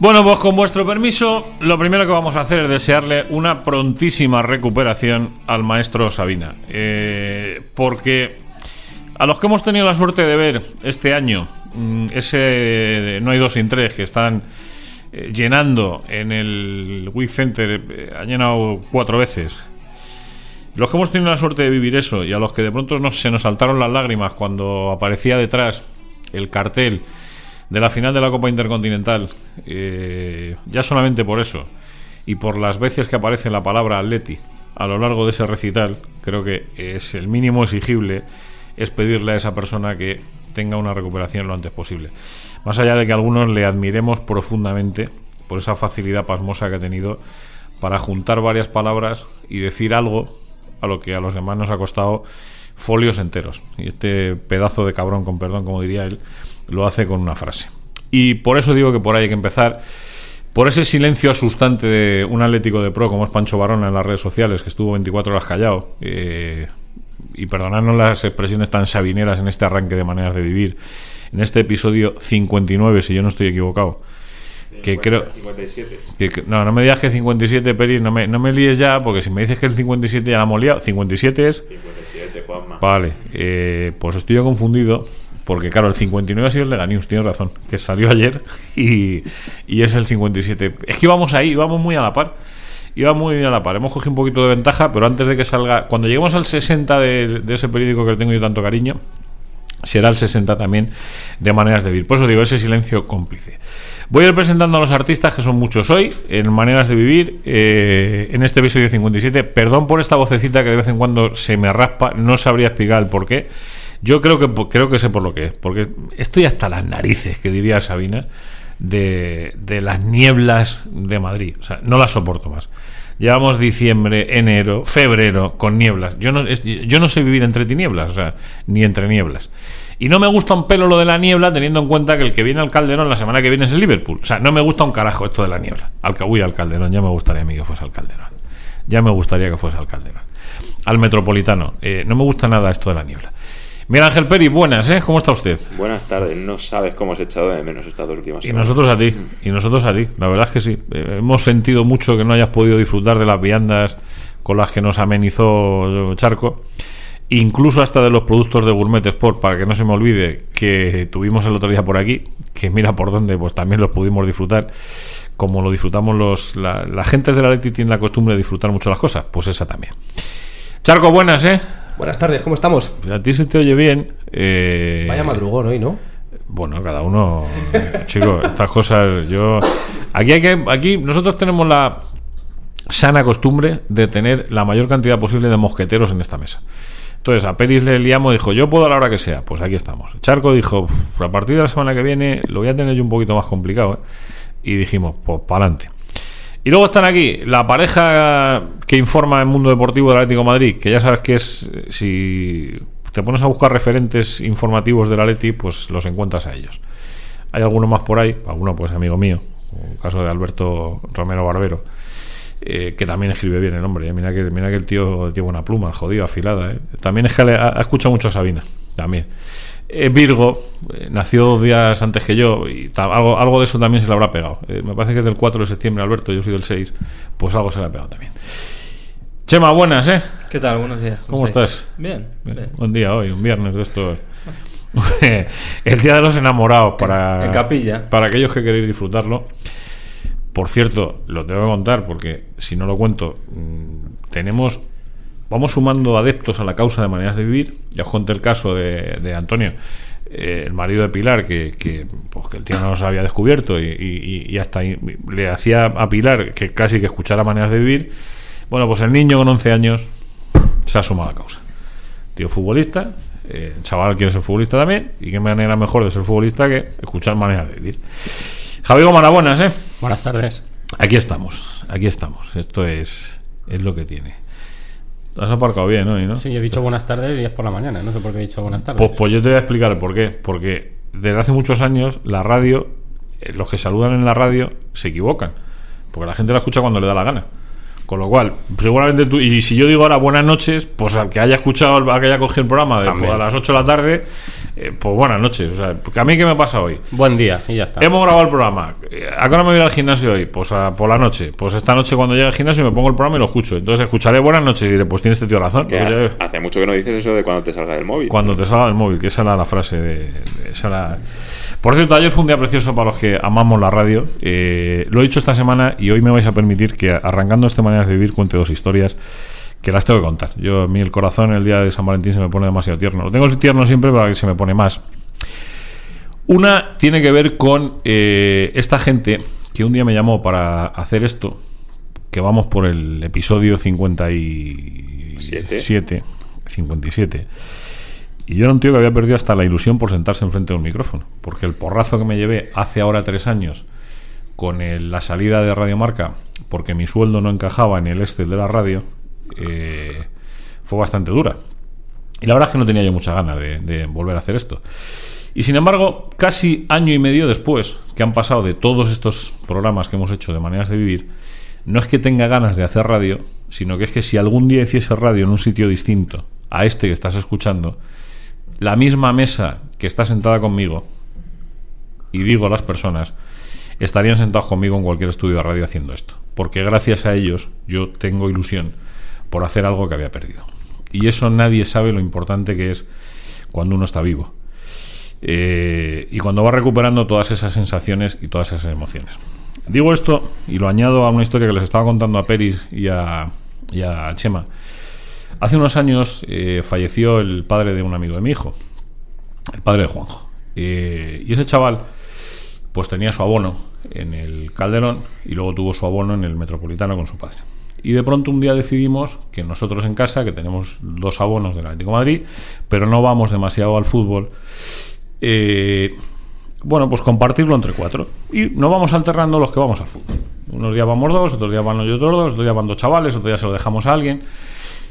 Bueno, pues con vuestro permiso, lo primero que vamos a hacer es desearle una prontísima recuperación al maestro Sabina. Eh, porque a los que hemos tenido la suerte de ver este año mm, ese No hay dos sin tres que están eh, llenando en el Wii Center, eh, ha llenado cuatro veces. Los que hemos tenido la suerte de vivir eso y a los que de pronto nos, se nos saltaron las lágrimas cuando aparecía detrás el cartel de la final de la Copa Intercontinental, eh, ya solamente por eso, y por las veces que aparece la palabra Atleti a lo largo de ese recital, creo que es el mínimo exigible, es pedirle a esa persona que tenga una recuperación lo antes posible. Más allá de que algunos le admiremos profundamente por esa facilidad pasmosa que ha tenido para juntar varias palabras y decir algo a lo que a los demás nos ha costado folios enteros. Y este pedazo de cabrón, con perdón, como diría él, lo hace con una frase. Y por eso digo que por ahí hay que empezar. Por ese silencio asustante de un atlético de pro como es Pancho Barona en las redes sociales, que estuvo 24 horas callado, eh, y perdonadnos las expresiones tan sabineras en este arranque de maneras de vivir, en este episodio 59, si yo no estoy equivocado, que creo 57. Que, no, no me digas que 57, Peris, no me, no me líes ya, porque si me dices que el 57 ya la hemos liado, 57 es... 57, Juanma. Vale, eh, pues estoy yo confundido porque claro, el 59 ha sido el de Ganius, tienes razón, que salió ayer y, y, es el 57. Es que íbamos ahí, íbamos muy a la par. Iba muy a la par. Hemos cogido un poquito de ventaja, pero antes de que salga, cuando lleguemos al 60 de, de ese periódico que tengo yo tanto cariño, será el 60 también de maneras de vivir. Por eso digo, ese silencio cómplice. Voy a ir presentando a los artistas, que son muchos hoy, en maneras de vivir, eh, en este episodio 57. Perdón por esta vocecita que de vez en cuando se me raspa, no sabría explicar el por qué. Yo creo que creo que sé por lo que es, porque estoy hasta las narices, que diría Sabina, de, las nieblas de Madrid. O sea, no las soporto más. Llevamos diciembre, enero, febrero con nieblas. Yo no, yo no sé vivir entre tinieblas, o sea, ni entre nieblas. Y no me gusta un pelo lo de la niebla, teniendo en cuenta que el que viene al Calderón la semana que viene es el Liverpool. O sea, no me gusta un carajo esto de la niebla. Al que al Calderón, ya me gustaría a mí que fuese al Calderón. Ya me gustaría que fuese al Calderón. Al Metropolitano. Eh, no me gusta nada esto de la niebla. Mira, Ángel Peri, buenas, ¿eh? ¿Cómo está usted? Buenas tardes, no sabes cómo he echado de menos estas últimas Y nosotros a ti, y nosotros a ti, la verdad es que sí. Eh, hemos sentido mucho que no hayas podido disfrutar de las viandas con las que nos amenizó Charco, incluso hasta de los productos de Gourmet Sport, para que no se me olvide que tuvimos el otro día por aquí, que mira por dónde, pues también los pudimos disfrutar, como lo disfrutamos los... La, la gente de la Leti tiene la costumbre de disfrutar mucho las cosas, pues esa también. Charco, buenas, ¿eh? Buenas tardes, ¿cómo estamos? A ti se te oye bien. Eh... Vaya madrugón hoy, ¿no? Bueno, cada uno, chicos, estas cosas, yo... Aquí hay que, aquí nosotros tenemos la sana costumbre de tener la mayor cantidad posible de mosqueteros en esta mesa. Entonces a Peris le liamos y dijo, yo puedo a la hora que sea. Pues aquí estamos. Charco dijo, a partir de la semana que viene lo voy a tener yo un poquito más complicado. ¿eh? Y dijimos, pues para adelante. Y luego están aquí la pareja que informa el mundo deportivo del Atlético Madrid, que ya sabes que es, si te pones a buscar referentes informativos del Atleti, pues los encuentras a ellos. Hay alguno más por ahí, alguno pues amigo mío, el caso de Alberto Romero Barbero, eh, que también escribe bien el nombre. Eh. Mira, que, mira que el tío tiene una pluma, jodido, afilada. Eh. También es que ha escuchado mucho a Sabina, también. Eh, Virgo eh, nació dos días antes que yo y algo, algo de eso también se le habrá pegado. Eh, me parece que es del 4 de septiembre, Alberto, yo soy del 6, pues algo se le ha pegado también. Chema, buenas, ¿eh? ¿Qué tal? Buenos días. ¿Cómo, estás? Bien, bien. Buen día hoy, un viernes de esto. el día de los enamorados para, en capilla. para aquellos que queréis disfrutarlo. Por cierto, lo tengo que contar porque si no lo cuento, mmm, tenemos vamos sumando adeptos a la causa de maneras de vivir. Ya os conté el caso de, de Antonio, eh, el marido de Pilar, que, que, pues, que el tío no los había descubierto y, y, y, hasta le hacía a Pilar que casi que escuchara maneras de vivir. Bueno, pues el niño con 11 años se ha sumado a la causa. Tío futbolista, eh, el chaval quiere ser futbolista también, y qué manera mejor de ser futbolista que escuchar maneras de vivir. Javier Gomara, buenas, ¿eh? Buenas tardes. Aquí estamos, aquí estamos. Esto es, es lo que tiene. Has aparcado bien hoy, ¿no? Sí, he dicho buenas tardes y es por la mañana. No sé por qué he dicho buenas tardes. Pues, pues yo te voy a explicar el por qué. Porque desde hace muchos años la radio, eh, los que saludan en la radio, se equivocan. Porque la gente la escucha cuando le da la gana. Con lo cual, seguramente tú, y si yo digo ahora buenas noches, pues al que haya escuchado, al que haya cogido el programa de, También. a las 8 de la tarde, eh, pues buenas noches. O sea, porque a mí, ¿qué me pasa hoy? Buen día y ya está. Hemos grabado el programa. Eh, ¿A qué hora me voy a ir al gimnasio hoy? Pues a- por la noche. Pues esta noche cuando llegue al gimnasio me pongo el programa y lo escucho. Entonces escucharé buenas noches y diré, pues tiene este tío razón. Ya- hace mucho que no dices eso de cuando te salga del móvil. cuando te salga el móvil, que esa era la frase de, de- esa era- Por cierto, ayer fue un día precioso para los que amamos la radio. Eh, lo he dicho esta semana y hoy me vais a permitir que arrancando este Maneras de Vivir cuente dos historias que las tengo que contar. Yo, a mí el corazón el día de San Valentín se me pone demasiado tierno. Lo tengo tierno siempre, pero que se me pone más. Una tiene que ver con eh, esta gente que un día me llamó para hacer esto, que vamos por el episodio 57, 57. Y yo era un tío que había perdido hasta la ilusión por sentarse enfrente de un micrófono, porque el porrazo que me llevé hace ahora tres años con el- la salida de Radio Marca, porque mi sueldo no encajaba en el Excel de la radio, eh, fue bastante dura. Y la verdad es que no tenía yo muchas ganas de, de volver a hacer esto. Y sin embargo, casi año y medio después que han pasado de todos estos programas que hemos hecho de maneras de vivir, no es que tenga ganas de hacer radio, sino que es que si algún día hiciese radio en un sitio distinto a este que estás escuchando, la misma mesa que está sentada conmigo, y digo las personas, estarían sentados conmigo en cualquier estudio de radio haciendo esto. Porque gracias a ellos yo tengo ilusión por hacer algo que había perdido. Y eso nadie sabe lo importante que es cuando uno está vivo. Eh, y cuando va recuperando todas esas sensaciones y todas esas emociones. Digo esto y lo añado a una historia que les estaba contando a Peris y a, y a Chema. Hace unos años eh, falleció el padre de un amigo de mi hijo, el padre de Juanjo. Eh, y ese chaval, pues tenía su abono en el Calderón y luego tuvo su abono en el Metropolitano con su padre. Y de pronto un día decidimos que nosotros en casa, que tenemos dos abonos del Atlético Madrid, pero no vamos demasiado al fútbol, eh, bueno, pues compartirlo entre cuatro. Y nos vamos alternando los que vamos al fútbol. Unos días vamos dos, otros días van los otros dos, otros días van dos chavales, otros días se lo dejamos a alguien.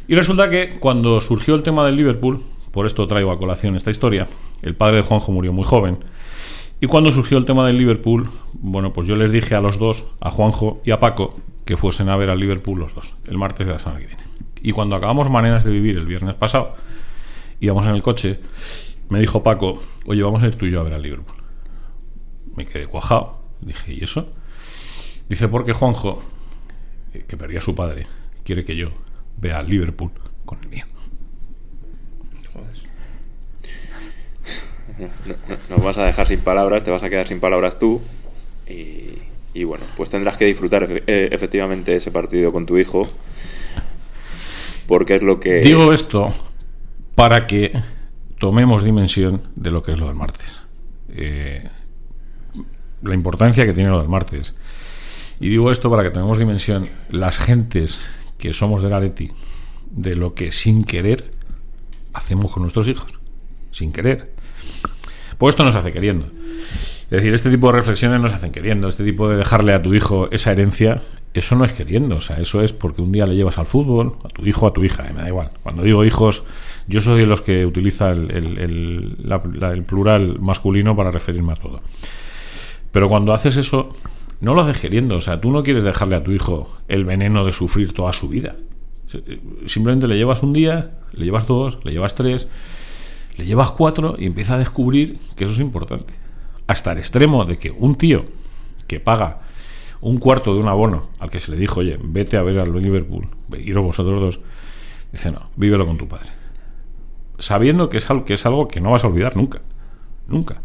Y resulta que cuando surgió el tema del Liverpool, por esto traigo a colación esta historia, el padre de Juanjo murió muy joven. Y cuando surgió el tema del Liverpool, bueno, pues yo les dije a los dos, a Juanjo y a Paco, que fuesen a ver al Liverpool los dos, el martes de la semana que viene. Y cuando acabamos Maneras de Vivir el viernes pasado, íbamos en el coche, me dijo Paco, oye, vamos a ir tú y yo a ver al Liverpool. Me quedé cuajado. Dije, ¿y eso? Dice, porque Juanjo, eh, que perdió a su padre, quiere que yo vea al Liverpool con el mío. No- no- Nos vas a dejar sin palabras, te vas a quedar sin palabras tú. Y, y bueno, pues tendrás que disfrutar eh, efectivamente ese partido con tu hijo. Porque es lo que. Digo esto para que tomemos dimensión de lo que es lo del martes. Eh, la importancia que tiene lo del martes. Y digo esto para que tomemos dimensión las gentes que somos del Areti de lo que sin querer hacemos con nuestros hijos. Sin querer. Pues esto nos hace queriendo. Es decir, este tipo de reflexiones nos hacen queriendo. Este tipo de dejarle a tu hijo esa herencia, eso no es queriendo. O sea, eso es porque un día le llevas al fútbol, a tu hijo, a tu hija, eh, me da igual. Cuando digo hijos, yo soy de los que utiliza el, el- el- la- el plural masculino para referirme a todo. Pero cuando haces eso, no lo haces queriendo. O sea, tú no quieres dejarle a tu hijo el veneno de sufrir toda su vida. Simplemente le llevas un día, le llevas dos, le llevas tres, le llevas cuatro y empieza a descubrir que eso es importante. Hasta el extremo de que un tío que paga un cuarto de un abono al que se le dijo, oye, vete a ver al Liverpool, iros vosotros dos, dice, no, vívelo con tu padre. Sabiendo que es algo que, es algo que no vas a olvidar nunca. Nunca.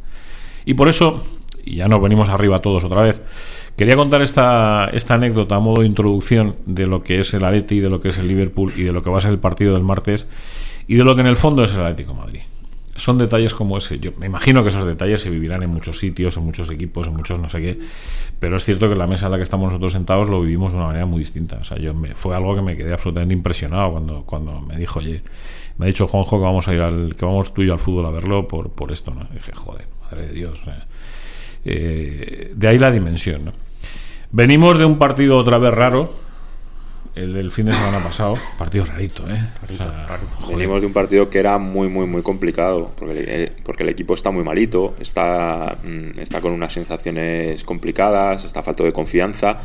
Y por eso, y ya nos venimos arriba todos otra vez, quería contar esta, esta anécdota a modo de introducción de lo que es el Atleti, de lo que es el Liverpool y de lo que va a ser el partido del martes y de lo que en el fondo es el Atlético Madrid. Son detalles como ese. Yo me imagino que esos detalles se vivirán en muchos sitios, en muchos equipos, en muchos no sé qué. Pero es cierto que la mesa en la que estamos nosotros sentados lo vivimos de una manera muy distinta. O sea, yo me, fue algo que me quedé absolutamente impresionado cuando, cuando me dijo, oye, me ha dicho Juanjo que vamos a ir al, que vamos tú y yo al fútbol a verlo por, por esto, ¿no? Y dije, joder, madre de Dios. eh, de ahí la dimensión, ¿no? Venimos de un partido otra vez raro, el del fin de semana pasado. Partido rarito, ¿eh? O sea, joder. Venimos de un partido que era muy, muy, muy complicado, porque, eh, porque el equipo está muy malito, está, mm, está con unas sensaciones complicadas, está falto de confianza,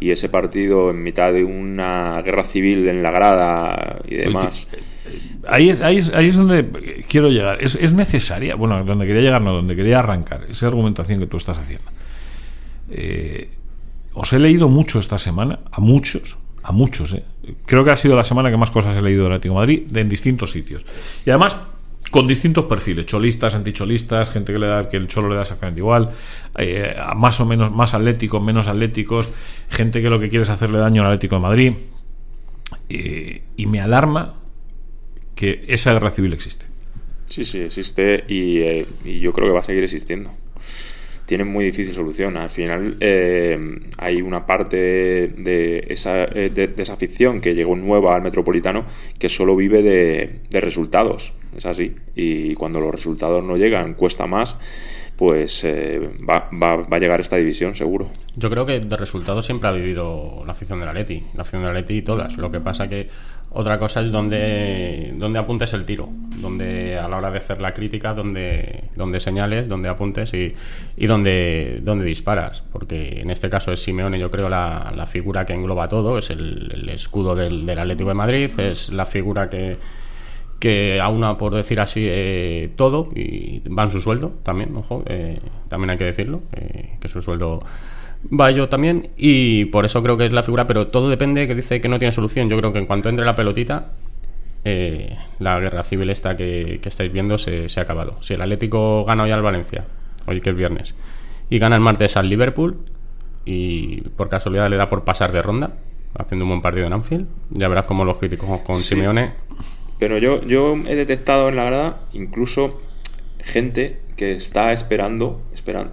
y ese partido en mitad de una guerra civil en la grada y demás... Ahí es, ahí, es, ahí es donde quiero llegar. Es, es necesaria, bueno, donde quería llegar, no, donde quería arrancar, esa argumentación que tú estás haciendo. Eh, os he leído mucho esta semana, a muchos, a muchos, eh. creo que ha sido la semana que más cosas he leído del Atlético de Madrid, de, en distintos sitios. Y además, con distintos perfiles, cholistas, anticholistas, gente que le da que el cholo le da exactamente igual, eh, más o menos más atléticos, menos atléticos, gente que lo que quiere es hacerle daño al Atlético de Madrid. Eh, y me alarma que esa guerra civil existe. Sí, sí, existe y, eh, y yo creo que va a seguir existiendo. Tiene muy difícil solución. Al final eh, hay una parte de esa, eh, de, de esa afición que llegó nueva al Metropolitano que solo vive de, de resultados. Es así. Y cuando los resultados no llegan, cuesta más pues eh, va, va, va, a llegar esta división seguro. Yo creo que de resultados siempre ha vivido la afición del Atleti, la afición del Atleti y todas. Lo que pasa que otra cosa es donde, donde apuntes el tiro, donde a la hora de hacer la crítica, donde, donde señales, donde apuntes y, y donde, donde disparas. Porque en este caso es Simeone, yo creo, la, la figura que engloba todo, es el, escudo del, del Atlético de Madrid, es la figura que que aúna, por decir así, eh, todo y va en su sueldo también, ojo, eh, también hay que decirlo, eh, que su sueldo va yo también y por eso creo que es la figura, pero todo depende que dice que no tiene solución. Yo creo que en cuanto entre la pelotita, eh, la guerra civil esta que, que estáis viendo se, se, ha acabado. Si el Atlético gana hoy al Valencia, hoy que es viernes, y gana el martes al Liverpool y por casualidad le da por pasar de ronda, haciendo un buen partido en Anfield, ya verás como los críticos con sí. Simeone pero yo, yo he detectado en la grada incluso gente que está esperando, esperando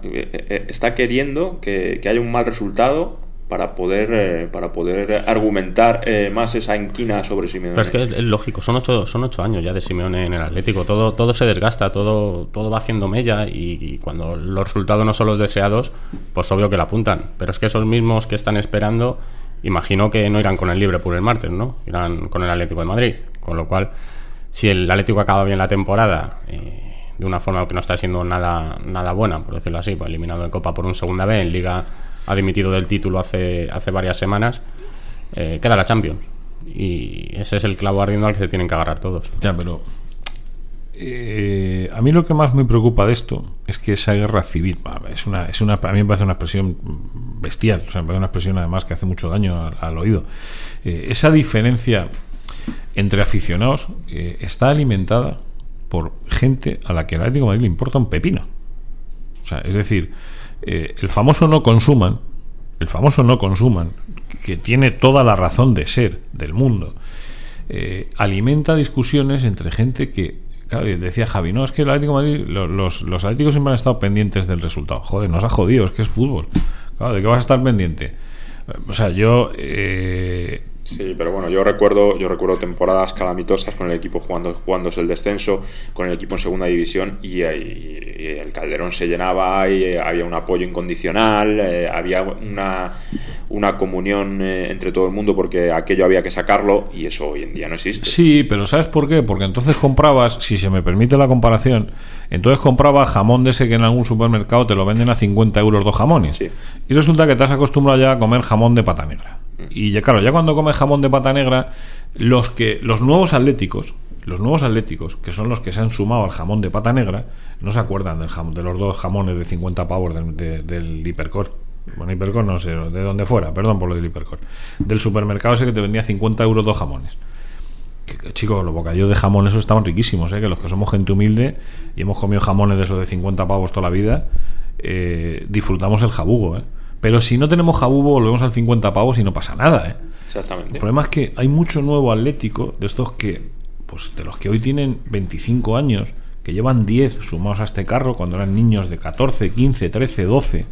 está queriendo que, que haya un mal resultado para poder eh, para poder argumentar eh, más esa inquina sobre Simeone. Pero es que es, lógico, son ocho, son ocho años ya de Simeone en el Atlético, todo, todo se desgasta, todo, todo va haciendo mella y, cuando los resultados no son los deseados, pues obvio que la apuntan. Pero es que esos mismos que están esperando, imagino que no irán con el Liverpool el martes, ¿no? Irán con el Atlético de Madrid. Con lo cual, si el Atlético acaba bien la temporada, eh, de una forma que no está siendo nada, nada buena, por decirlo así, pues eliminado en Copa por un segunda vez, en Liga ha dimitido del título hace, hace varias semanas, eh, queda la Champions. Y ese es el clavo ardiendo al que se tienen que agarrar todos. Ya, pero eh, a mí lo que más me preocupa de esto es que esa guerra civil es una, es una, a mí me parece una expresión bestial, o sea, me parece una expresión además que hace mucho daño al, oído. Eh, esa diferencia entre aficionados está alimentada por gente a la que el Atlético Madrid le importa un pepino. O sea, es decir, eh, el famoso no consuman, el famoso no consuman, que tiene toda la razón de ser del mundo, eh, alimenta discusiones entre gente que, claro, decía Javi, no, es que el Atlético Madrid, los, los Atléticos siempre han estado pendientes del resultado. Joder, nos ha jodido, es que es fútbol. Claro, ¿de qué vas a estar pendiente? O sea, yo... Eh, Sí, pero bueno, yo recuerdo, yo recuerdo temporadas calamitosas con el equipo jugando, jugándose el descenso, con el equipo en segunda división y, y, y el Calderón se llenaba y eh, había un apoyo incondicional, eh, había una, una comunión eh, entre todo el mundo porque aquello había que sacarlo y eso hoy en día no existe. Sí, pero ¿sabes por qué? Porque entonces comprabas, si se me permite la comparación, entonces comprabas jamón de ese que en algún supermercado te lo venden a 50 euros dos jamones. Sí. Y resulta que te has acostumbrado ya a comer jamón de pata negra. Y ya claro, ya cuando comes jamón de pata negra, los que los nuevos atléticos, los nuevos atléticos, que son los que se han sumado al jamón de pata negra, no se acuerdan del jamón, de los dos jamones de 50 pavos del, de, hipercore. Bueno, hipercore no sé, de donde fuera, perdón por lo del hipercore. Del supermercado ese que te vendía 50 euros dos jamones. Chicos, los bocadillos de jamón esos estaban riquísimos, ¿eh? que los que somos gente humilde y hemos comido jamones de esos de 50 pavos toda la vida, eh, disfrutamos el jabugo, ¿eh? Pero si no tenemos jabugo, volvemos al 50 pavos y no pasa nada, ¿eh? Exactamente. El problema es que hay mucho nuevo atlético de estos que, pues de los que hoy tienen 25 años, que llevan 10 sumados a este carro cuando eran niños de 14, 15, 13, 12,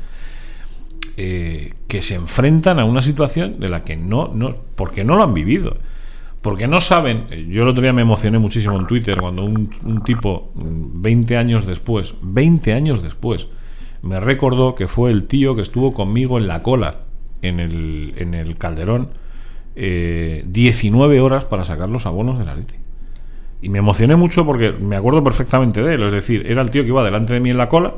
eh, que se enfrentan a una situación de la que no, no, porque no lo han vivido. Porque no saben, yo el otro día me emocioné muchísimo en Twitter cuando un, un tipo, 20 años después, 20 años después, me recordó que fue el tío que estuvo conmigo en la cola en el, en el Calderón eh, 19 horas para sacar los abonos del Atleti. Y me emocioné mucho porque me acuerdo perfectamente de él. Es decir, era el tío que iba delante de mí en la cola.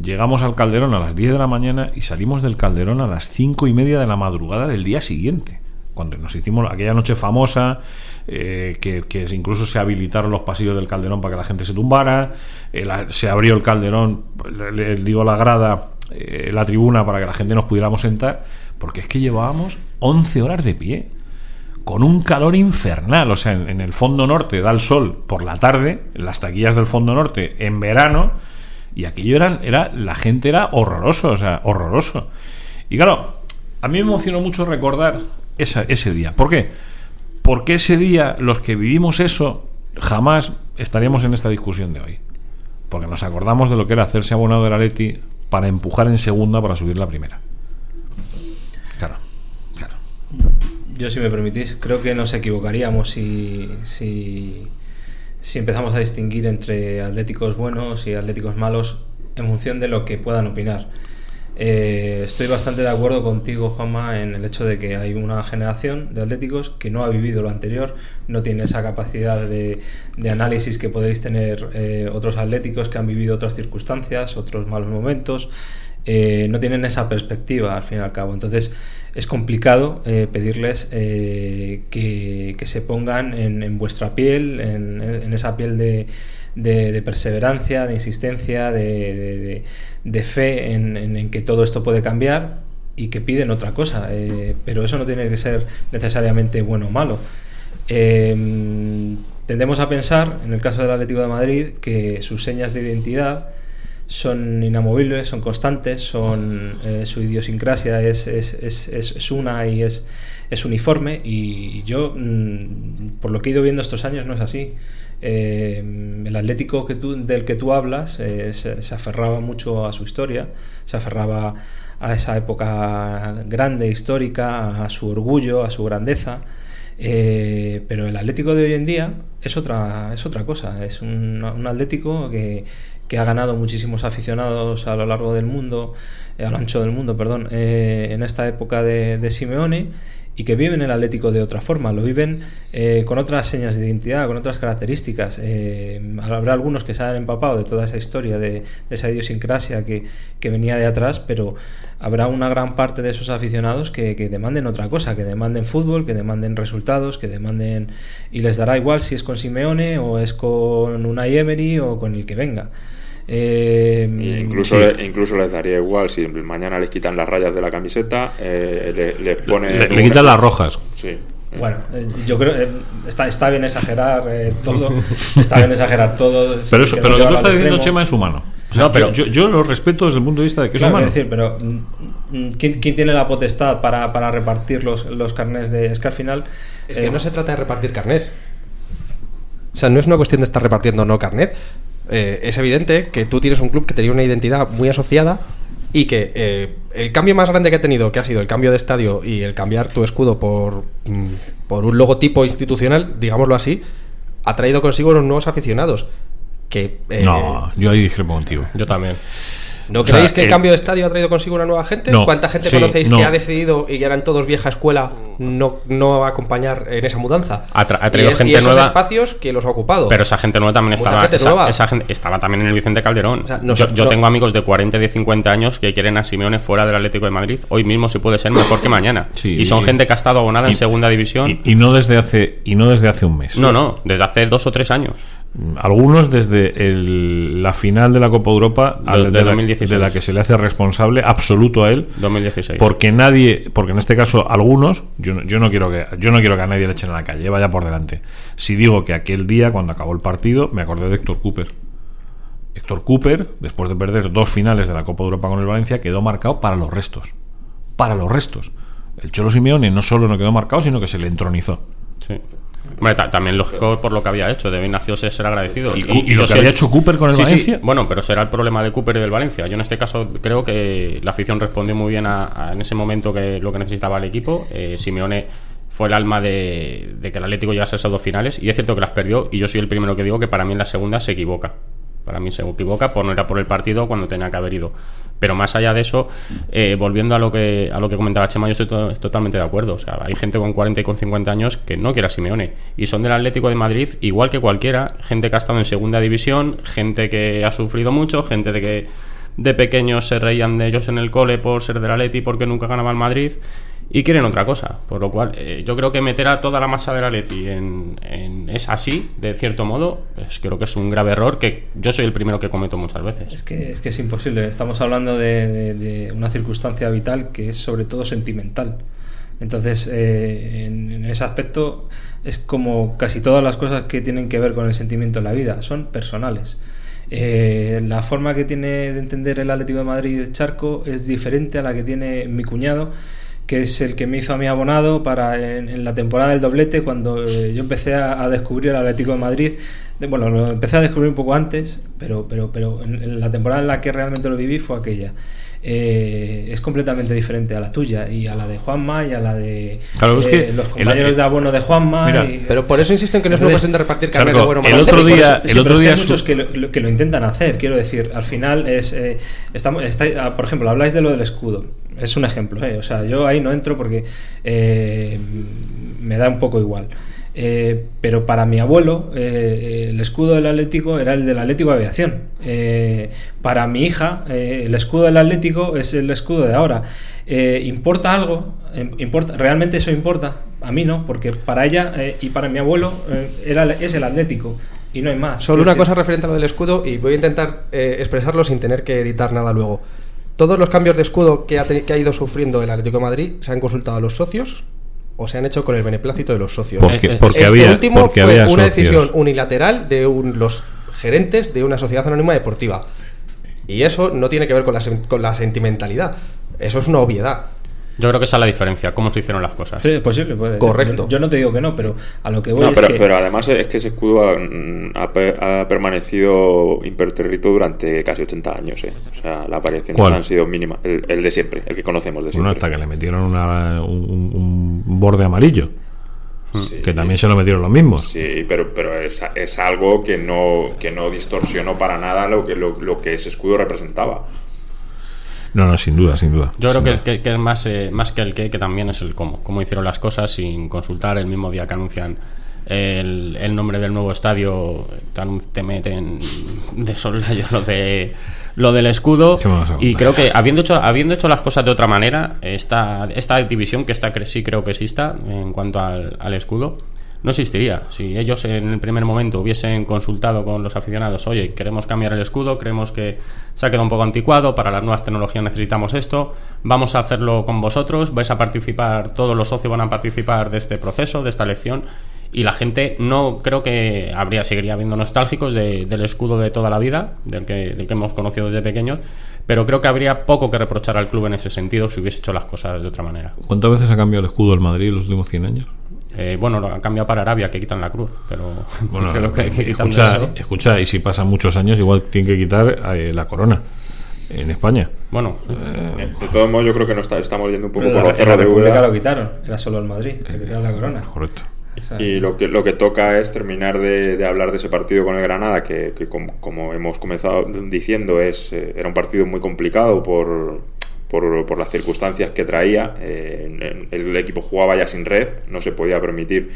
Llegamos al Calderón a las 10 de la mañana y salimos del Calderón a las 5 y media de la madrugada del día siguiente. Cuando nos hicimos aquella noche famosa, eh, que, que incluso se habilitaron los pasillos del Calderón para que la gente se tumbara, eh, se abrió el Calderón, le, le digo la grada, eh, la tribuna para que la gente nos pudiéramos sentar, porque es que llevábamos 11 horas de pie con un calor infernal. O sea, en, en el fondo norte da el sol por la tarde, en las taquillas del fondo norte en verano, y aquello eran, era, la gente era horroroso, o sea, horroroso. Y claro, a mí me emocionó mucho recordar esa- ese día. ¿Por qué? Porque ese día, los que vivimos eso, jamás estaríamos en esta discusión de hoy. Porque nos acordamos de lo que era hacerse abonado de la Leti para empujar en segunda para subir la primera. Claro, claro. Yo, si me permitís, creo que nos equivocaríamos si, si, si empezamos a distinguir entre atléticos buenos y atléticos malos en función de lo que puedan opinar. Eh, estoy bastante de acuerdo contigo, Juanma, en el hecho de que hay una generación de atléticos que no ha vivido lo anterior, no tiene esa capacidad de, de análisis que podéis tener eh, otros atléticos que han vivido otras circunstancias, otros malos momentos, eh, no tienen esa perspectiva al fin y al cabo. Entonces es complicado eh, pedirles eh, que, se pongan en, en vuestra piel, en esa piel de, de- de perseverancia, de insistencia, de, fe en, que todo esto puede cambiar y que piden otra cosa. eh, pero eso no tiene que ser necesariamente bueno o malo. Eh, tendemos a pensar, en el caso del Atlético de Madrid, que sus señas de identidad son inamovibles, son constantes, son eh, su idiosincrasia es, es, es, es- una y es, es uniforme y yo, mm, por lo que he ido viendo estos años, no es así. Eh, el Atlético que del que tú hablas eh, se, se aferraba mucho a su historia, se aferraba a esa época grande, histórica, a su orgullo, a su grandeza. Eh, pero el Atlético de hoy en día es otra, es otra cosa. Es un, Atlético que, que ha ganado muchísimos aficionados a lo largo del mundo, a lo ancho del mundo, perdón, en esta época de Simeone y que viven el Atlético de otra forma, lo viven eh, con otras señas de identidad, con otras características. Eh, habrá algunos que se han empapado de toda esa historia, de, de esa idiosincrasia que, venía de atrás, pero habrá una gran parte de esos aficionados que, que demanden otra cosa, que demanden fútbol, que demanden resultados, que demanden... y les dará igual si es con Simeone o es con Unai Emery o con el que venga. Eh, incluso, Sí. incluso les daría igual si mañana les quitan las rayas de la camiseta, eh, le- les ponen. Le, quitan las rojas. Sí. Bueno, eh, yo creo eh, está, está bien exagerar eh, todo, está bien exagerar todo. Pero, eso, pero lo que tú estás diciendo. Chema, es humano. O sea, No, pero- yo, lo respeto desde el punto de vista de que Claro, es humano. es decir, pero mm, mm, ¿quién, quién tiene la potestad para, para repartir los, los carnés de.? Es que al final. Es que no se trata de repartir carnés. O sea, no es una cuestión de estar repartiendo no carnet. Eh, es evidente que tú tienes un club que tenía una identidad muy asociada y que eh, el cambio más grande que ha tenido, que ha sido el cambio de estadio y el cambiar tu escudo por, mm, por un logotipo institucional, digámoslo así, ha traído consigo unos nuevos aficionados. Que, eh, No, yo ahí discrepo contigo. Yo también. ¿No O sea, creéis que el el- cambio de estadio ha traído consigo una nueva gente? No, ¿Cuánta gente sí, conocéis no. que ha decidido y que eran todos vieja escuela no, no acompañar en esa mudanza? Ha tra- ha traído y es- gente y esos nueva. espacios que los ha ocupado. Pero esa gente nueva también estaba. gente esa, nueva. esa gente estaba también en el Vicente Calderón. O sea, no yo sé, yo no- tengo amigos de 40 y de 50 años que quieren a Simeone fuera del Atlético de Madrid. Hoy mismo, si puede ser, mejor que mañana. Sí. y son gente que ha estado abonada Y- en segunda división. Y, y no desde hace y no desde hace un mes. no, no, desde hace dos o tres años. Algunos desde el- la final de la Copa Europa al- de de, la, 2016. de la que se le hace responsable absoluto a él 2016. porque nadie porque en este caso algunos yo, no- yo no quiero que yo no quiero que a nadie le echen a la calle vaya por delante si digo que aquel día cuando acabó el partido me acordé de Héctor Cooper Héctor Cooper después de perder dos finales de la Copa Europa con el Valencia quedó marcado para los restos para los restos el Cholo Simeone no solo no quedó marcado sino que se le entronizó Sí. Hombre, ta- también lógico por lo que había hecho. Debe nació ser agradecido. ¿Y- y lo que había hecho Cooper con el Valencia? Bueno, pero será el problema de Cooper y del Valencia. Yo en este caso creo que la afición respondió muy bien a, a- en ese momento que lo que necesitaba el equipo. Eh, Simeone fue el alma de, de que el Atlético llegase a esas dos finales. Y es cierto que las perdió. Y yo soy el primero que digo que para mí en la segunda se equivoca. Para mí se equivoca por no ir por el partido cuando tenía que haber ido. Pero más allá de eso, eh, volviendo a lo que a lo que comentaba Chema, yo estoy to- totalmente de acuerdo. O sea, hay gente con 40 y con 50 años que no quiere a Simeone y son del Atlético de Madrid igual que cualquiera, gente que ha estado en segunda división, gente que ha sufrido mucho, gente de que de pequeños se reían de ellos en el cole por ser del Atleti porque nunca ganaba el Madrid y quieren otra cosa. Por lo cual, eh, yo creo que meter a toda la masa del Atleti en, en es así, de cierto modo, pues creo que es un grave error que yo soy el primero que cometo muchas veces. Es que, es que es imposible. Estamos hablando de, una circunstancia vital que es sobre todo sentimental. Entonces, eh, en, en ese aspecto es como casi todas las cosas que tienen que ver con el sentimiento en la vida, son personales. Eh, la forma que tiene de entender el Atlético de Madrid de Charco es diferente a la que tiene mi cuñado, que es el que me hizo a mí abonado para en, la temporada del doblete, cuando eh, yo empecé a, a descubrir el Atlético de Madrid. De- bueno, lo empecé a descubrir un poco antes, pero, pero, pero en, en la temporada en la que realmente lo viví fue aquella. Eh, es completamente diferente a la tuya y a la de Juanma y a la de Claro, es eh, que los compañeros el- de abono de Juanma. Mira, y- Pero por eso insisto en que no es una cuestión de repartir carne de bueno el otro día- eso- el sí, otro pero es que día hay su- muchos que lo, que lo intentan hacer, quiero decir. Al final es. eh, estamos, está- ah, por ejemplo, habláis de lo del escudo. Es un ejemplo, eh, O sea, yo ahí no entro porque eh, me da un poco igual. Eh, pero para mi abuelo, eh, el escudo del Atlético era el del Atlético de Aviación. Eh, para mi hija, eh, el escudo del Atlético es el escudo de ahora. Eh, ¿Importa algo? Eh, ¿Importa? ¿Realmente eso importa? A mí no, porque para ella eh, y para mi abuelo eh, era, es el Atlético y no hay más. Solo una cosa referente a lo del escudo y voy a intentar eh, expresarlo sin tener que editar nada luego. Todos los cambios de escudo que ha, que ha ido sufriendo el Atlético de Madrid se han consultado a los socios o se han hecho con el beneplácito de los socios. Porque, porque este había, último porque fue había una socios. decisión unilateral de un- los gerentes de una sociedad anónima deportiva. Y eso no tiene que ver con la, con la sentimentalidad. Eso es una obviedad. Yo creo que esa es la diferencia, cómo se hicieron las cosas. Sí, es posible, puede. Correcto. Yo, yo no te digo que no, pero a lo que voy No, es pero, que. pero además es que ese escudo ha, ha ha permanecido impertérrito durante casi 80 años. ¿eh? O sea, las variaciones ¿Cuál? han sido mínimas. El, el de siempre, el que conocemos de Bueno, siempre. hasta que le metieron una- un, un borde amarillo. Sí. Que también se lo metieron los mismos. Sí, pero, pero es, es algo que no, que no distorsionó para nada lo que, lo, lo que ese escudo representaba. No, no, sin duda, sin duda. Yo Sin creo duda. que, que- que es más, eh, más que el qué, que también es el cómo. Cómo hicieron las cosas sin consultar el mismo día que anuncian el, el nombre del nuevo estadio, te, meten de soslayo lo de lo del escudo. ¿Qué me vas a Y creo que habiendo hecho, habiendo hecho las cosas de otra manera, esta, esta división que está, sí creo que exista en cuanto al, al escudo, no existiría. Si ellos en el primer momento hubiesen consultado con los aficionados, oye, queremos cambiar el escudo, creemos que se ha quedado un poco anticuado, para las nuevas tecnologías necesitamos esto, vamos a hacerlo con vosotros, vais a participar, todos los socios van a participar de este proceso, de esta elección, y la gente no creo que habría, seguiría viendo nostálgicos de- del escudo de toda la vida, del que, del que hemos conocido desde pequeños, pero creo que habría poco que reprochar al club en ese sentido si hubiese hecho las cosas de otra manera. ¿Cuántas veces ha cambiado el escudo del Madrid en los últimos 100 años? Eh, bueno, lo han cambiado para Arabia, que quitan la cruz, pero Bueno, creo que, que quitando escucha, eso- escucha, y si pasan muchos años, igual tienen que quitar eh, la corona en España. Bueno, Eh, De todos modos, yo creo que no está- estamos yendo un poco por la, la de República lo quitaron, era solo el Madrid, le quitaron la corona. Correcto. Y lo que, lo que toca es terminar de, de hablar de ese partido con el Granada, que, que como, como hemos comenzado diciendo, es, eh, era un partido muy complicado por, por, por las circunstancias que traía. Eh, el equipo jugaba ya sin red, no se podía permitir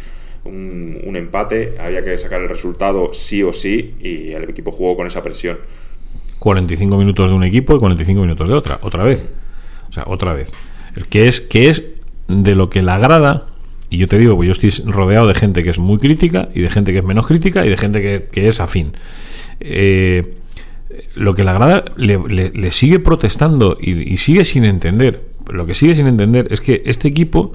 un, empate, había que sacar el resultado sí o sí, y el equipo jugó con esa presión. 45 minutos de un equipo y 45 minutos de otra, otra vez. O sea, otra vez. Que es, que es de lo que la agrada, y yo te digo, pues yo estoy rodeado de gente que es muy crítica, y de gente que es menos crítica, y de gente que, que es afín. Eh, lo que le agrada le, le- sigue protestando y, sigue sin entender. Lo que sigue sin entender es que este equipo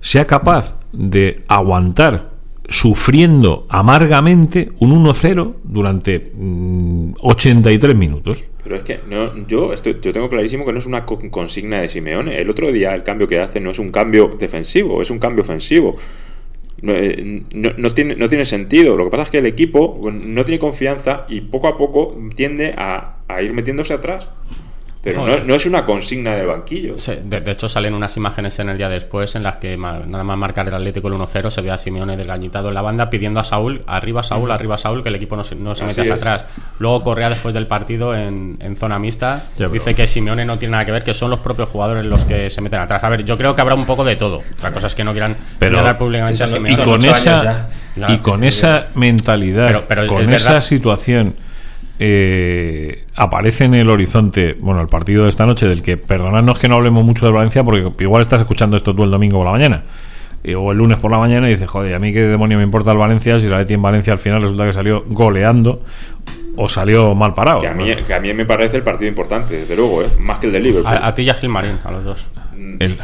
sea capaz de aguantar sufriendo amargamente un 1-0 durante mm, 83 minutos. Pero es que no, yo, yo tengo clarísimo que no es una co- consigna de Simeone. El otro día el cambio que hace no es un cambio defensivo, es un cambio ofensivo. No, eh, no- no tiene, no tiene sentido. Lo que pasa es que el equipo no tiene confianza y poco a poco tiende a, a ir metiéndose atrás. Pero no, es una consigna del banquillo. Sí, De, de hecho, salen unas imágenes en el día después en las que nada más marcar el Atlético el 1-0 se ve a Simeone desgañitado en la banda pidiendo a Saúl, arriba Saúl, arriba Saúl, que el equipo no se, no se mete hacia atrás. Luego Correa después del partido en, en zona mixta Ya, dice que Simeone no tiene nada que ver, que son los propios jugadores los que se meten atrás. A ver, yo creo que habrá un poco de todo. Otra cosa es que no quieran señalar públicamente a y Simeone. son con esa y con Sí, esa mentalidad Pero- pero con es esa verdad. situación eh, aparece en el horizonte bueno el partido de esta noche del que perdonadnos que no hablemos mucho de Valencia porque igual estás escuchando esto tú el domingo por la mañana eh, o el lunes por la mañana y dices joder a mí qué demonio me importa el Valencia si la Leti en Valencia al final resulta que salió goleando o salió mal parado Que a, mí, que a mí me parece el partido importante, desde luego, ¿eh? más que el de Liverpool. A, a ti y a Gilmarín, a los dos. El-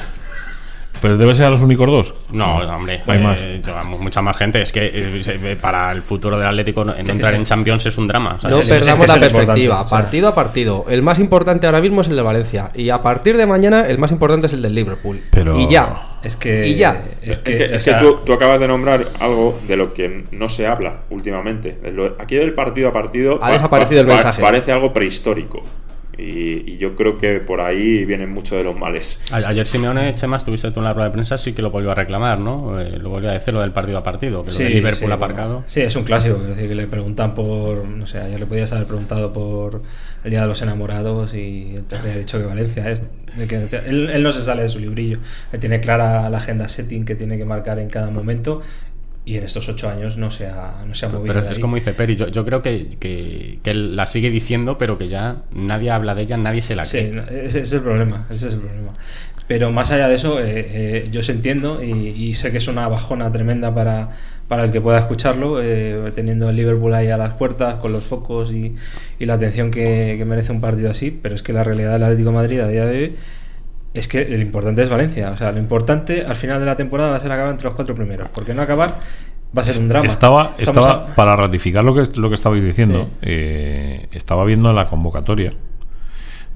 pero debe ser a los únicos dos No, hombre, Hay eh, más. llevamos mucha más gente. Es que eh, se- para el futuro del Atlético no, entrar en Champions es un drama. O sea, No es- perdamos la es perspectiva, partido a partido. El más importante ahora mismo es el de Valencia. Y a partir de mañana, el más importante es el del Liverpool. Pero- Y ya. Es que. Y ya. Es Es que. que, o tú, tú acabas de nombrar algo de lo que no se habla últimamente. Aquí del partido a partido Ha pa- desaparecido el pa- mensaje. Parece algo prehistórico. Y, y yo creo que por ahí vienen muchos de los males. Ayer Simeone, Chema, estuviste tú en la rueda de prensa, sí que lo volvió a reclamar, ¿no? Eh, lo volvió a decir lo del partido a partido, que lo de Liverpool sí, aparcado. bueno, sí, es un clásico. Es decir, que le preguntan por. No sé, ayer le podías haber preguntado por el Día de los Enamorados y él te habría dicho que Valencia es. de que decía- él, él no se sale de su librillo. Él tiene clara la agenda setting que tiene que marcar en cada momento y en estos ocho años no se ha, no se ha movido. Pero de es como dice Peri, yo, yo creo que, que, la sigue diciendo, pero que ya nadie habla de ella, nadie se la Sí, cree. no, ese, ese es el problema, ese es el problema. Pero más allá de eso, eh, eh, yo se entiendo y, y sé que es una bajona tremenda para, para el que pueda escucharlo, eh, teniendo el Liverpool ahí a las puertas, con los focos y, y la atención que, que merece un partido así, pero es que la realidad del Atlético de Madrid a día de hoy es que lo importante es Valencia. O sea, lo importante al final de la temporada va a ser acabar entre los cuatro primeros, porque no acabar va a ser un drama. Estaba, Estamos estaba a- para ratificar lo que, lo que estabais diciendo, Sí. eh, estaba viendo la convocatoria.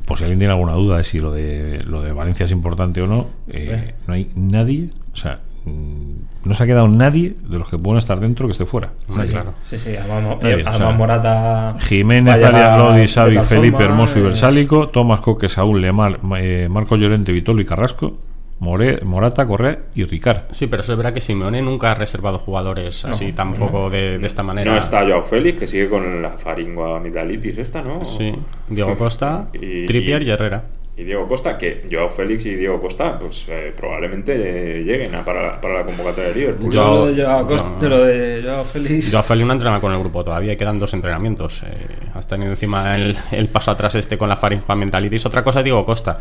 Por si alguien tiene alguna duda de si lo de lo de Valencia es importante o no, eh, no hay nadie, o sea, no se ha quedado nadie de los que pueden estar dentro que esté fuera. Sí, sí, claro. Sí, sí, además, Mo- Nadie, eh, o además sea, Morata. Jiménez, va a Arias llegar Lodi, Xavi, Felipe, forma, Hermoso y eh, Versálico, Tomás Coque, Saúl, Lemar, eh, Marco Llorente, Vitolo y Carrasco, More, Morata, Correa y Ricard. Sí, pero eso es verdad que Simeone nunca ha reservado jugadores así tampoco de, de esta manera. No está Joao Félix, que sigue con la faringoamigdalitis esta, ¿no? Sí, Diego Costa, Y- Trippier y, y- Herrera. Y Diego Costa, que Joao Félix y Diego Costa, pues eh, probablemente eh, lleguen a- para, la- para la convocatoria de Liverpool. Yo- lo de Joao Costa, no. lo de Joao Félix. Yo a Feli no entrena con el grupo todavía, quedan dos entrenamientos. Eh, has tenido encima el, el paso atrás este con la faringe mentalitis. Otra cosa, Diego Costa.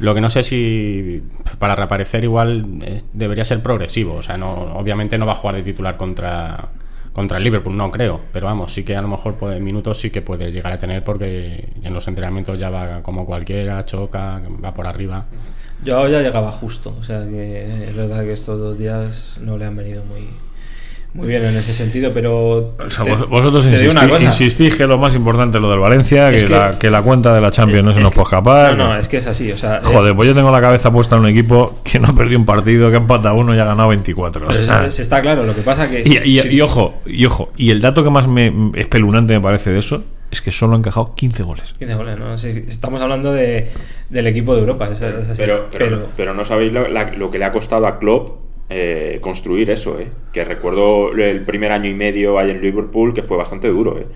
Lo que no sé si para reaparecer igual eh, debería ser progresivo. O sea, no, obviamente no va a jugar de titular contra, contra el Liverpool, no creo. Pero vamos, sí que a lo mejor puede, minutos sí que puede llegar a tener porque en los entrenamientos ya va como cualquiera, choca, va por arriba. Joao ya llegaba justo. O sea que es verdad que estos dos días no le han venido muy, muy bien en ese sentido. Pero. O sea, te- vosotros te digo una insistí- cosa. insistís que lo más importante es lo del Valencia, que, Es que- la, que la cuenta de la Champions no se nos puede escapar. No, no, es que es así. O sea, Joder, eh, pues yo tengo la cabeza puesta en un equipo que no ha perdido un partido, que ha empatado uno y ha ganado 24. O pues, es- está claro. Lo que pasa que. y, y- si- y ojo, y ojo, y el dato que más me espeluznante me parece de eso es que solo han encajado 15 goles. 15 goles, ¿no? Estamos hablando de, del equipo de Europa. es- es así. Pero, pero, pero no sabéis lo, la- lo que le ha costado a Klopp eh, construir eso, ¿eh? Que recuerdo el primer año y medio ahí en Liverpool que fue bastante duro, ¿eh?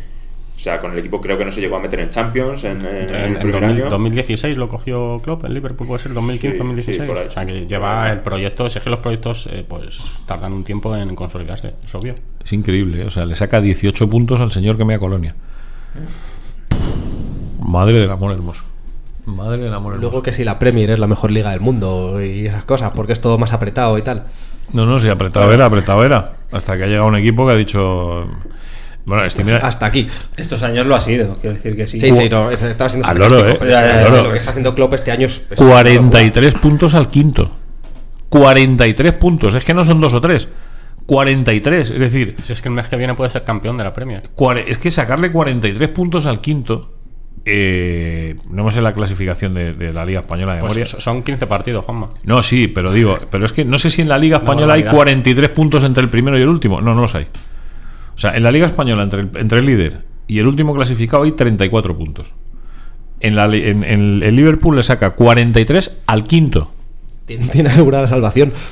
O sea, con el equipo creo que no se llegó a meter en Champions en, en- en En, el en primer 2000 año. 2016 lo cogió Klopp en Liverpool, puede ser 2015-2016. Sí, sí, o sea que lleva el proyecto, es que los proyectos eh, pues tardan un tiempo en consolidarse, es obvio. Es increíble, ¿eh? o sea, le saca 18 puntos al señor que me a Colonia. Madre del amor hermoso. Madre del amor. Luego que si la Premier es la mejor liga del mundo y esas cosas, porque es todo más apretado y tal. No, no, sí, apretado era, apretado era. Hasta que ha llegado un equipo que ha dicho. Bueno, este mira. Hasta aquí. Estos años lo ha sido. Quiero decir que sí. Sí, sí, no, es- estaba siendo Al loro, ¿eh? Ya, ya, lo que está es- haciendo Klopp este año es... es 43 puntos al quinto. 43 puntos. Es que no son dos o tres. 43. Es decir, Si es que el mes que viene puede ser campeón de la Premier. es que sacarle 43 puntos al quinto. Eh, no me sé la clasificación de, de la Liga Española de Pues memoria. so- son 15 partidos, Juanma. No, sí, pero digo, pero es que no sé si en la Liga Española hay barbaridad. 43 puntos entre el primero y el último. No, no los hay. O sea, en la Liga Española, entre el, entre el líder y el último clasificado, hay 34 puntos. en, la, en el Liverpool le saca 43 al quinto. Tiene, tiene asegurada la salvación.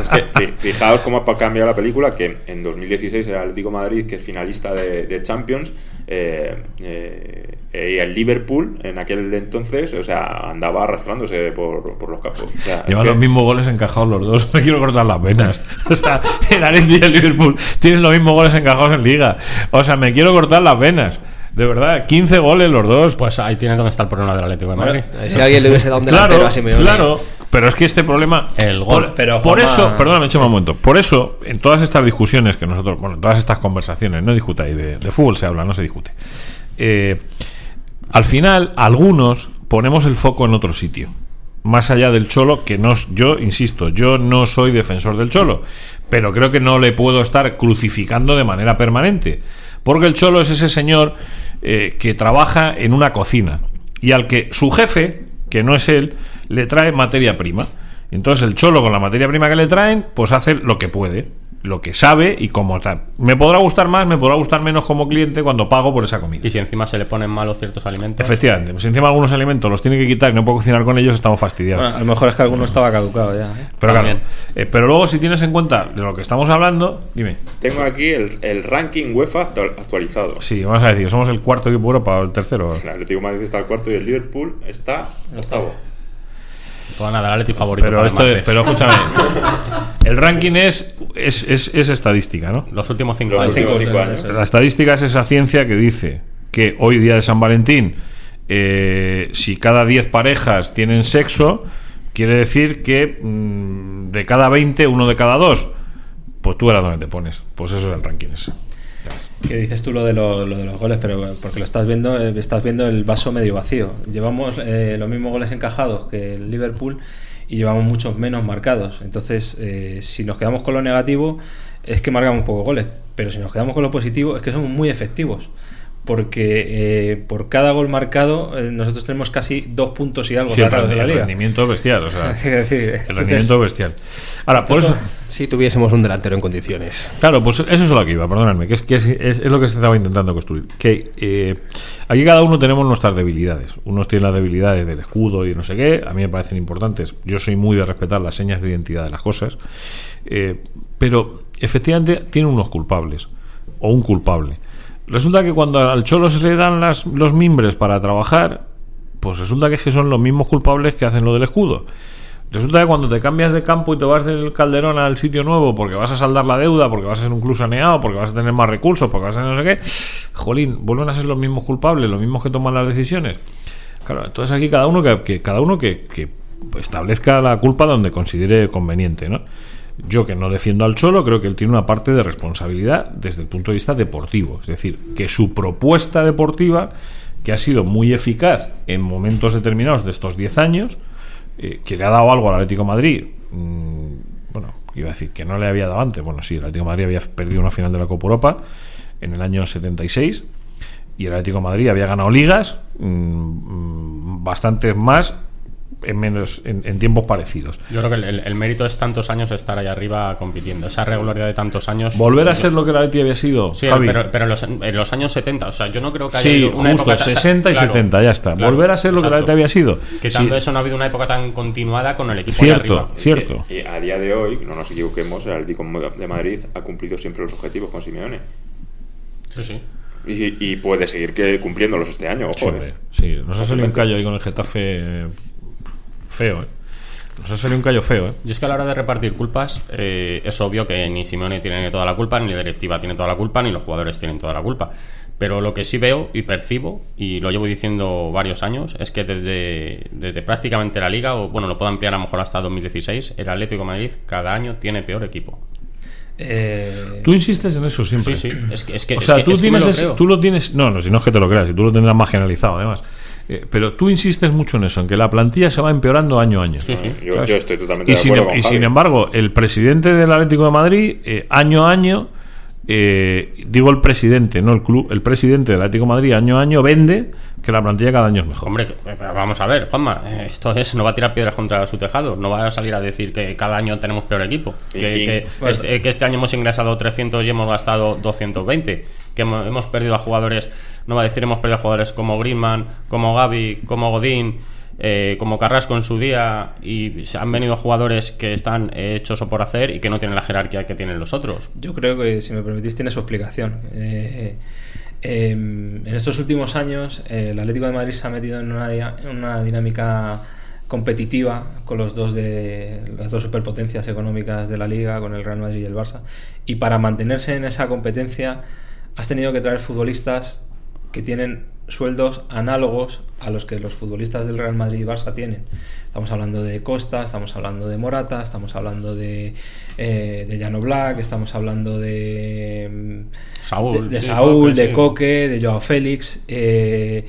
Es que fi- fijaos cómo ha cambiado la película, que en 2016 el Atlético de Madrid, que es finalista de, de Champions, eh, eh, y el Liverpool en aquel entonces, o sea, andaba arrastrándose por, por los campos. O sea, Llevan que- los mismos goles encajados los dos. Me quiero cortar las venas. O sea, el Atleti y el Liverpool tienen los mismos goles encajados en liga. O sea, me quiero cortar las venas. De verdad, 15 goles los dos. Pues ahí tienes donde está el problema del Atlético de Madrid. Si alguien le hubiese dado un delantero Claro, a Simeone. claro. Pero es que este problema. El gol. Por, Pero, por Juanma- eso, perdóname, échame un momento. Por eso, en todas estas discusiones que nosotros. Bueno, en todas estas conversaciones, no discutáis. De, de fútbol se habla, no se discute. Eh, al final, algunos ponemos el foco en otro sitio. Más allá del Cholo, que no, yo insisto, yo no soy defensor del Cholo, pero creo que no le puedo estar crucificando de manera permanente. Porque el Cholo es ese señor eh, que trabaja en una cocina y al que su jefe, que no es él, le trae materia prima. Entonces el Cholo con la materia prima que le traen, pues hace lo que puede, lo que sabe y como tal. Me podrá gustar más, me podrá gustar menos como cliente cuando pago por esa comida. Y si encima se le ponen malos ciertos alimentos. Efectivamente, pues si encima algunos alimentos los tiene que quitar y no puedo cocinar con ellos, estamos fastidiados. Bueno, a lo mejor es que alguno estaba caducado ya. ¿eh? pero claro, eh, pero luego si tienes en cuenta de lo que estamos hablando, dime. Tengo aquí el, el ranking UEFA actu- actualizado. Sí, vamos a decir, somos el cuarto equipo de Europa el tercero. El Atlético de Madrid está al cuarto y el Liverpool está octavo. Pues nada, el Atleti favorito. Pero para esto es- pero escúchame, el ranking es, es, es, es estadística, ¿no? Los últimos cinco Los años. últimos cinco cinco años, años. La estadística es esa ciencia que dice que hoy día de San Valentín, eh, si cada 10 parejas tienen sexo, quiere decir que mm, de cada 20, uno de cada dos. Pues tú eras donde te pones. Pues eso es el ranking ese. Que dices tú lo de, lo, de los goles, pero porque lo estás viendo, eh, estás viendo el vaso medio vacío. Llevamos eh, los mismos goles encajados que el Liverpool y llevamos muchos menos marcados. Entonces, eh, si nos quedamos con lo negativo, es que marcamos pocos goles. Pero si nos quedamos con lo positivo, es que somos muy efectivos. Porque eh, por cada gol marcado, eh, nosotros tenemos casi dos puntos y algo Sí, el, de la liga. rendimiento es bestial. O sea, decir, el rendimiento es bestial. Ahora, por eso. Si tuviésemos un delantero en condiciones. Claro, pues eso es lo que iba, perdonadme, que es, que es, es- es lo que se estaba intentando construir. Que eh, aquí cada uno tenemos nuestras debilidades. Unos tienen las debilidades del escudo y no sé qué, a mí me parecen importantes. Yo soy muy de respetar las señas de identidad de las cosas. Eh, pero efectivamente tiene unos culpables, o un culpable. Resulta que cuando al cholo se le dan las, los mimbres para trabajar, pues resulta que, es que son los mismos culpables que hacen lo del escudo. Resulta que cuando te cambias de campo y te vas del Calderón al sitio nuevo porque vas a saldar la deuda, porque vas a ser un club saneado, porque vas a tener más recursos, porque vas a no sé qué, jolín, vuelven a ser los mismos culpables, los mismos que toman las decisiones. Claro, entonces aquí cada uno que, cada uno que establezca la culpa donde considere conveniente, ¿no? Yo que no defiendo al Cholo, creo que él tiene una parte de responsabilidad desde el punto de vista deportivo. Es decir, que su propuesta deportiva, que ha sido muy eficaz en momentos determinados de estos 10 años, eh, que le ha dado algo al Atlético Madrid. mm, bueno, iba a decir que no le había dado antes. Bueno, sí, el Atlético Madrid había perdido una final de la Copa Europa en el año 76 y el Atlético Madrid había ganado ligas mm, mm, bastantes más en menos en, en tiempos parecidos. Yo creo que el, el- el mérito es tantos años estar ahí arriba compitiendo. Esa regularidad de tantos años. Volver a ser lo que el Atlético había sido, Sí, Javi. pero, pero en, los, en los años 70, o sea, yo no creo que haya Sí, una justo, época tan- 60 y claro, 70, ya está. claro, Volver a ser lo que exacto. Atlético había sido. Quitando Sí, eso, no ha habido una época tan continuada con el equipo de Cierto, arriba. cierto. Y a día de hoy, no nos equivoquemos, el Atlético de Madrid ha cumplido siempre los objetivos con Simeone. Sí, sí. Y, y puede seguir que cumpliéndolos este año, ojo. Sí, eh. sí, nos ha salido un callo ahí con el Getafe eh, feo, ¿eh? Nos ha salido un callo feo, ¿eh? Yo es que a la hora de repartir culpas, eh, es obvio que ni Simeone tiene toda la culpa, ni la directiva tiene toda la culpa, ni los jugadores tienen toda la culpa. Pero lo que sí veo y percibo, y lo llevo diciendo varios años, es que desde, desde prácticamente la liga, o bueno, lo puedo ampliar a lo mejor hasta 2016, el Atlético de Madrid cada año tiene peor equipo. eh, Tú insistes en eso siempre. Sí, sí, es que, es que, O es sea, que- tú es que me tienes lo tú lo tienes, no, no, si no es que te lo creas, y tú lo tendrás más generalizado además. Eh, pero tú insistes mucho en eso, en que la plantilla se va empeorando año a año. Sí, sí. Yo, estoy totalmente Y, de sin, acuerdo y con sin Javi. embargo, el presidente del Atlético de Madrid, eh, año a año, eh, digo el presidente, no el club, el presidente del Atlético de Madrid año a año vende que la plantilla cada año es mejor. Hombre, que- eh, vamos a ver, Juanma, eh, esto es, no va a tirar piedras contra su tejado, no va a salir a decir que cada año tenemos peor equipo, que, Y- que Bueno. este, que este año hemos ingresado 300 y hemos gastado 220, que hemos, hemos perdido a jugadores, no va a decir hemos perdido jugadores como Griezmann, como Gaby, como Godín, eh, como Carrasco en su día, y han venido jugadores que están eh, hechos o por hacer y que no tienen la jerarquía que tienen los otros. Yo creo que, si me permitís, tiene su explicación. Eh, eh, en estos últimos años, eh, el Atlético de Madrid se ha metido en una, en una dinámica competitiva con los dos de las dos superpotencias económicas de la liga, con el Real Madrid y el Barça. Y para mantenerse en esa competencia, has tenido que traer futbolistas que tienen sueldos análogos a los que los futbolistas del Real Madrid y Barça tienen. Estamos hablando de Costa, estamos hablando de Morata, estamos hablando de, eh, de Llano Black, estamos hablando de, mm, Saúl, de, de sí, Saúl, Coque, de sí. Coque, de Joao Félix. eh,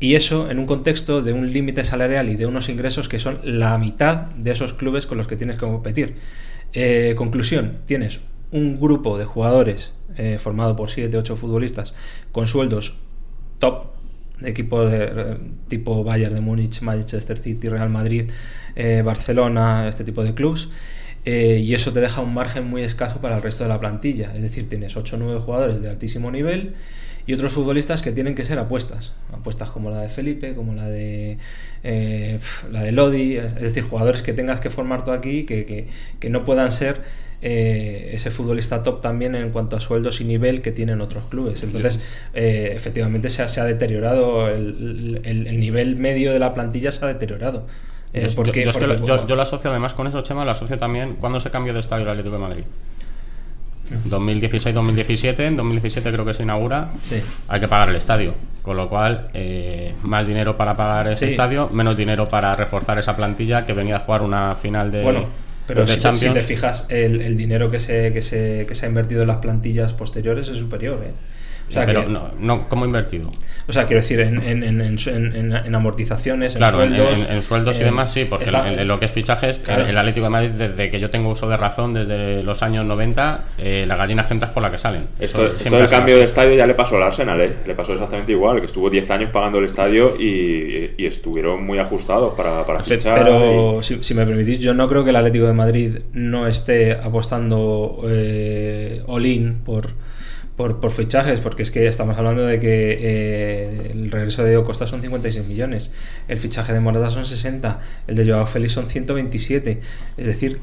y eso en un contexto de un límite salarial y de unos ingresos que son la mitad de esos clubes con los que tienes que competir. Eh, conclusión, tienes un grupo de jugadores eh, formado por 7, 8 futbolistas con sueldos top de equipos de, eh, tipo Bayern de Múnich, Manchester City, Real Madrid, eh, Barcelona, este tipo de clubes. y eso te deja un margen muy escaso para el resto de la plantilla. Es decir, tienes 8 o 9 jugadores de altísimo nivel y otros futbolistas que tienen que ser apuestas. Apuestas como la de Felipe, como la de eh, la de Lodi, es decir, jugadores que tengas que formar tú aquí que, que, que no puedan ser eh, ese futbolista top también en cuanto a sueldos y nivel que tienen otros clubes. Entonces, eh, efectivamente se ha, se ha deteriorado, el, el- el nivel medio de la plantilla se ha deteriorado. Eh, Yo- yo- porque- yo, porque- lo, yo- yo lo asocio además con eso, Chema, lo asocio también cuando se cambió de estadio el Atlético de Madrid. 2016-2017, en 2017 creo que se inaugura, Sí. hay que pagar el estadio. Con lo cual, eh, más dinero para pagar ese Sí. estadio, menos dinero para reforzar esa plantilla que venía a jugar una final de, Bueno, pero de si te, si Champions. te fijas, el, el dinero que se, que, se, que se ha invertido en las plantillas posteriores es superior. ¿eh? O sea, pero que- no, no, ¿cómo invertido? o sea, quiero decir, en, en, en, en, en- en amortizaciones, Claro, en sueldos. en- en sueldos y demás, sí, porque está- en, en lo que es fichajes, Claro. el, el Atlético de Madrid, desde que yo tengo uso de razón, desde los años 90, eh, la gallina entra por la que salen. Esto, Eso esto del cambio de estadio ya le pasó al Arsenal, ¿eh? Le pasó exactamente igual, que estuvo 10 años pagando el estadio y, y estuvieron muy ajustados para, para fichar. Pero y- si, si me permitís, yo no creo que el Atlético de Madrid no esté apostando eh, all-in por, por, por fichajes, porque es que estamos hablando de que eh, el regreso de Costa son 56 millones, el fichaje de Morata son 60, el de Joao Félix son 127. Es decir,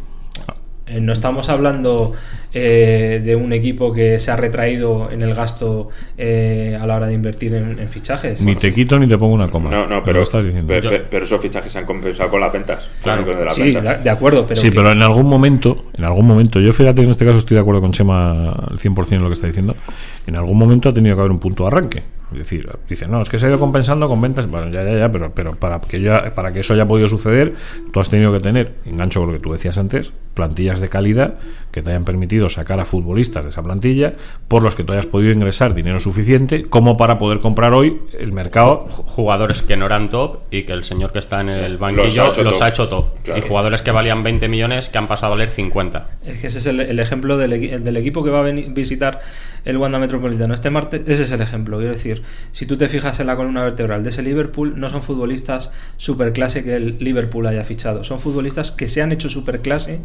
no estamos hablando eh, de un equipo que se ha retraído en el gasto eh, a la hora de invertir en, en fichajes. Ni te quito ni te pongo una coma. No, no, pero, estás diciendo. pero esos fichajes se han compensado con las ventas. Claro. con de las Sí, ventas. de de acuerdo, pero sí, que- pero en algún momento, en algún momento, yo fíjate que en este caso estoy de acuerdo con Chema al 100% en lo que está diciendo, en algún momento ha tenido que haber un punto de arranque. Es decir, dice, no, es que se ha ido compensando con ventas. Bueno, ya, ya, ya, pero, pero para, que ya, para que eso haya podido suceder, tú has tenido que tener, engancho con lo que tú decías antes, plantillas de calidad que te hayan permitido sacar a futbolistas de esa plantilla, por los que tú hayas podido ingresar dinero suficiente como para poder comprar hoy el mercado. Ju- jugadores que no eran top y que el señor que está en el banquillo Los los ha ha hecho top. Claro. Y jugadores que valían 20 millones que han pasado a valer 50. Es que ese es el, el ejemplo del equipo que va a venir- visitar el Wanda Metropolitano este martes. Ese es el ejemplo. Quiero decir, si tú te fijas en la columna vertebral de ese Liverpool, no son futbolistas superclase que el Liverpool haya fichado. Son futbolistas que se han hecho superclase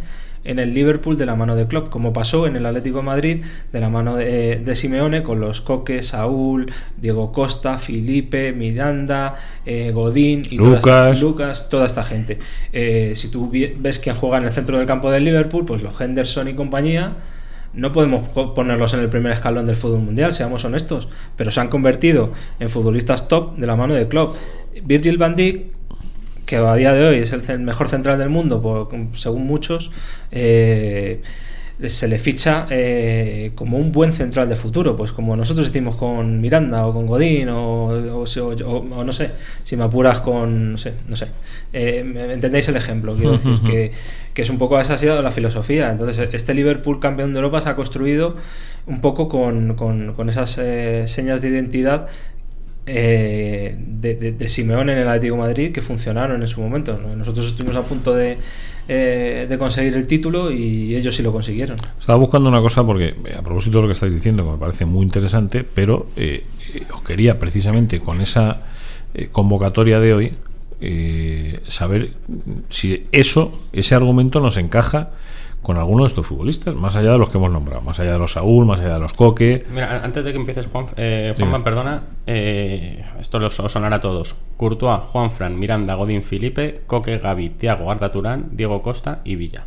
en el Liverpool de la mano de Klopp, como pasó en el Atlético de Madrid de la mano de, de Simeone con los Coque, Saúl, Diego Costa, Felipe, Miranda, eh, Godín y toda esta- Lucas. Lucas, toda esta gente. Eh, si tú ves quién juega en el centro del campo del Liverpool, pues los Henderson y compañía, no podemos ponerlos en el primer escalón del fútbol mundial, seamos honestos, pero se han convertido en futbolistas top de la mano de Klopp. Virgil van Dijk, que a día de hoy es el mejor central del mundo, por- según muchos, eh, se le ficha eh, como un buen central de futuro, pues como nosotros decimos con Miranda o con Godín o, o, o- o no sé, si me apuras con, no sé, no sé. Eh, ¿me entendéis el ejemplo? Quiero decir que, que es un poco esa ha sido la filosofía. Entonces, este Liverpool campeón de Europa se ha construido un poco con, con- con esas eh, señas de identidad eh, de, de, en el Atlético Madrid que funcionaron en su momento. ¿no? Nosotros estuvimos a punto de, eh, de conseguir el título y ellos sí lo consiguieron. Estaba buscando una cosa porque, eh, a propósito de lo que estáis diciendo, que me parece muy interesante, pero eh, eh, os quería precisamente con esa eh, convocatoria de hoy saber si eso, ese argumento nos encaja con alguno de estos futbolistas, más allá de los que hemos nombrado, más allá de los Saúl, más allá de los Coque. Mira, antes de que empieces, Juan, eh. Juanman, perdona, eh, esto os os sonará a todos. Courtois, Juanfran, Miranda, Godín, Felipe, Coque, Gaby, Tiago, Arda Turán, Diego Costa y Villa.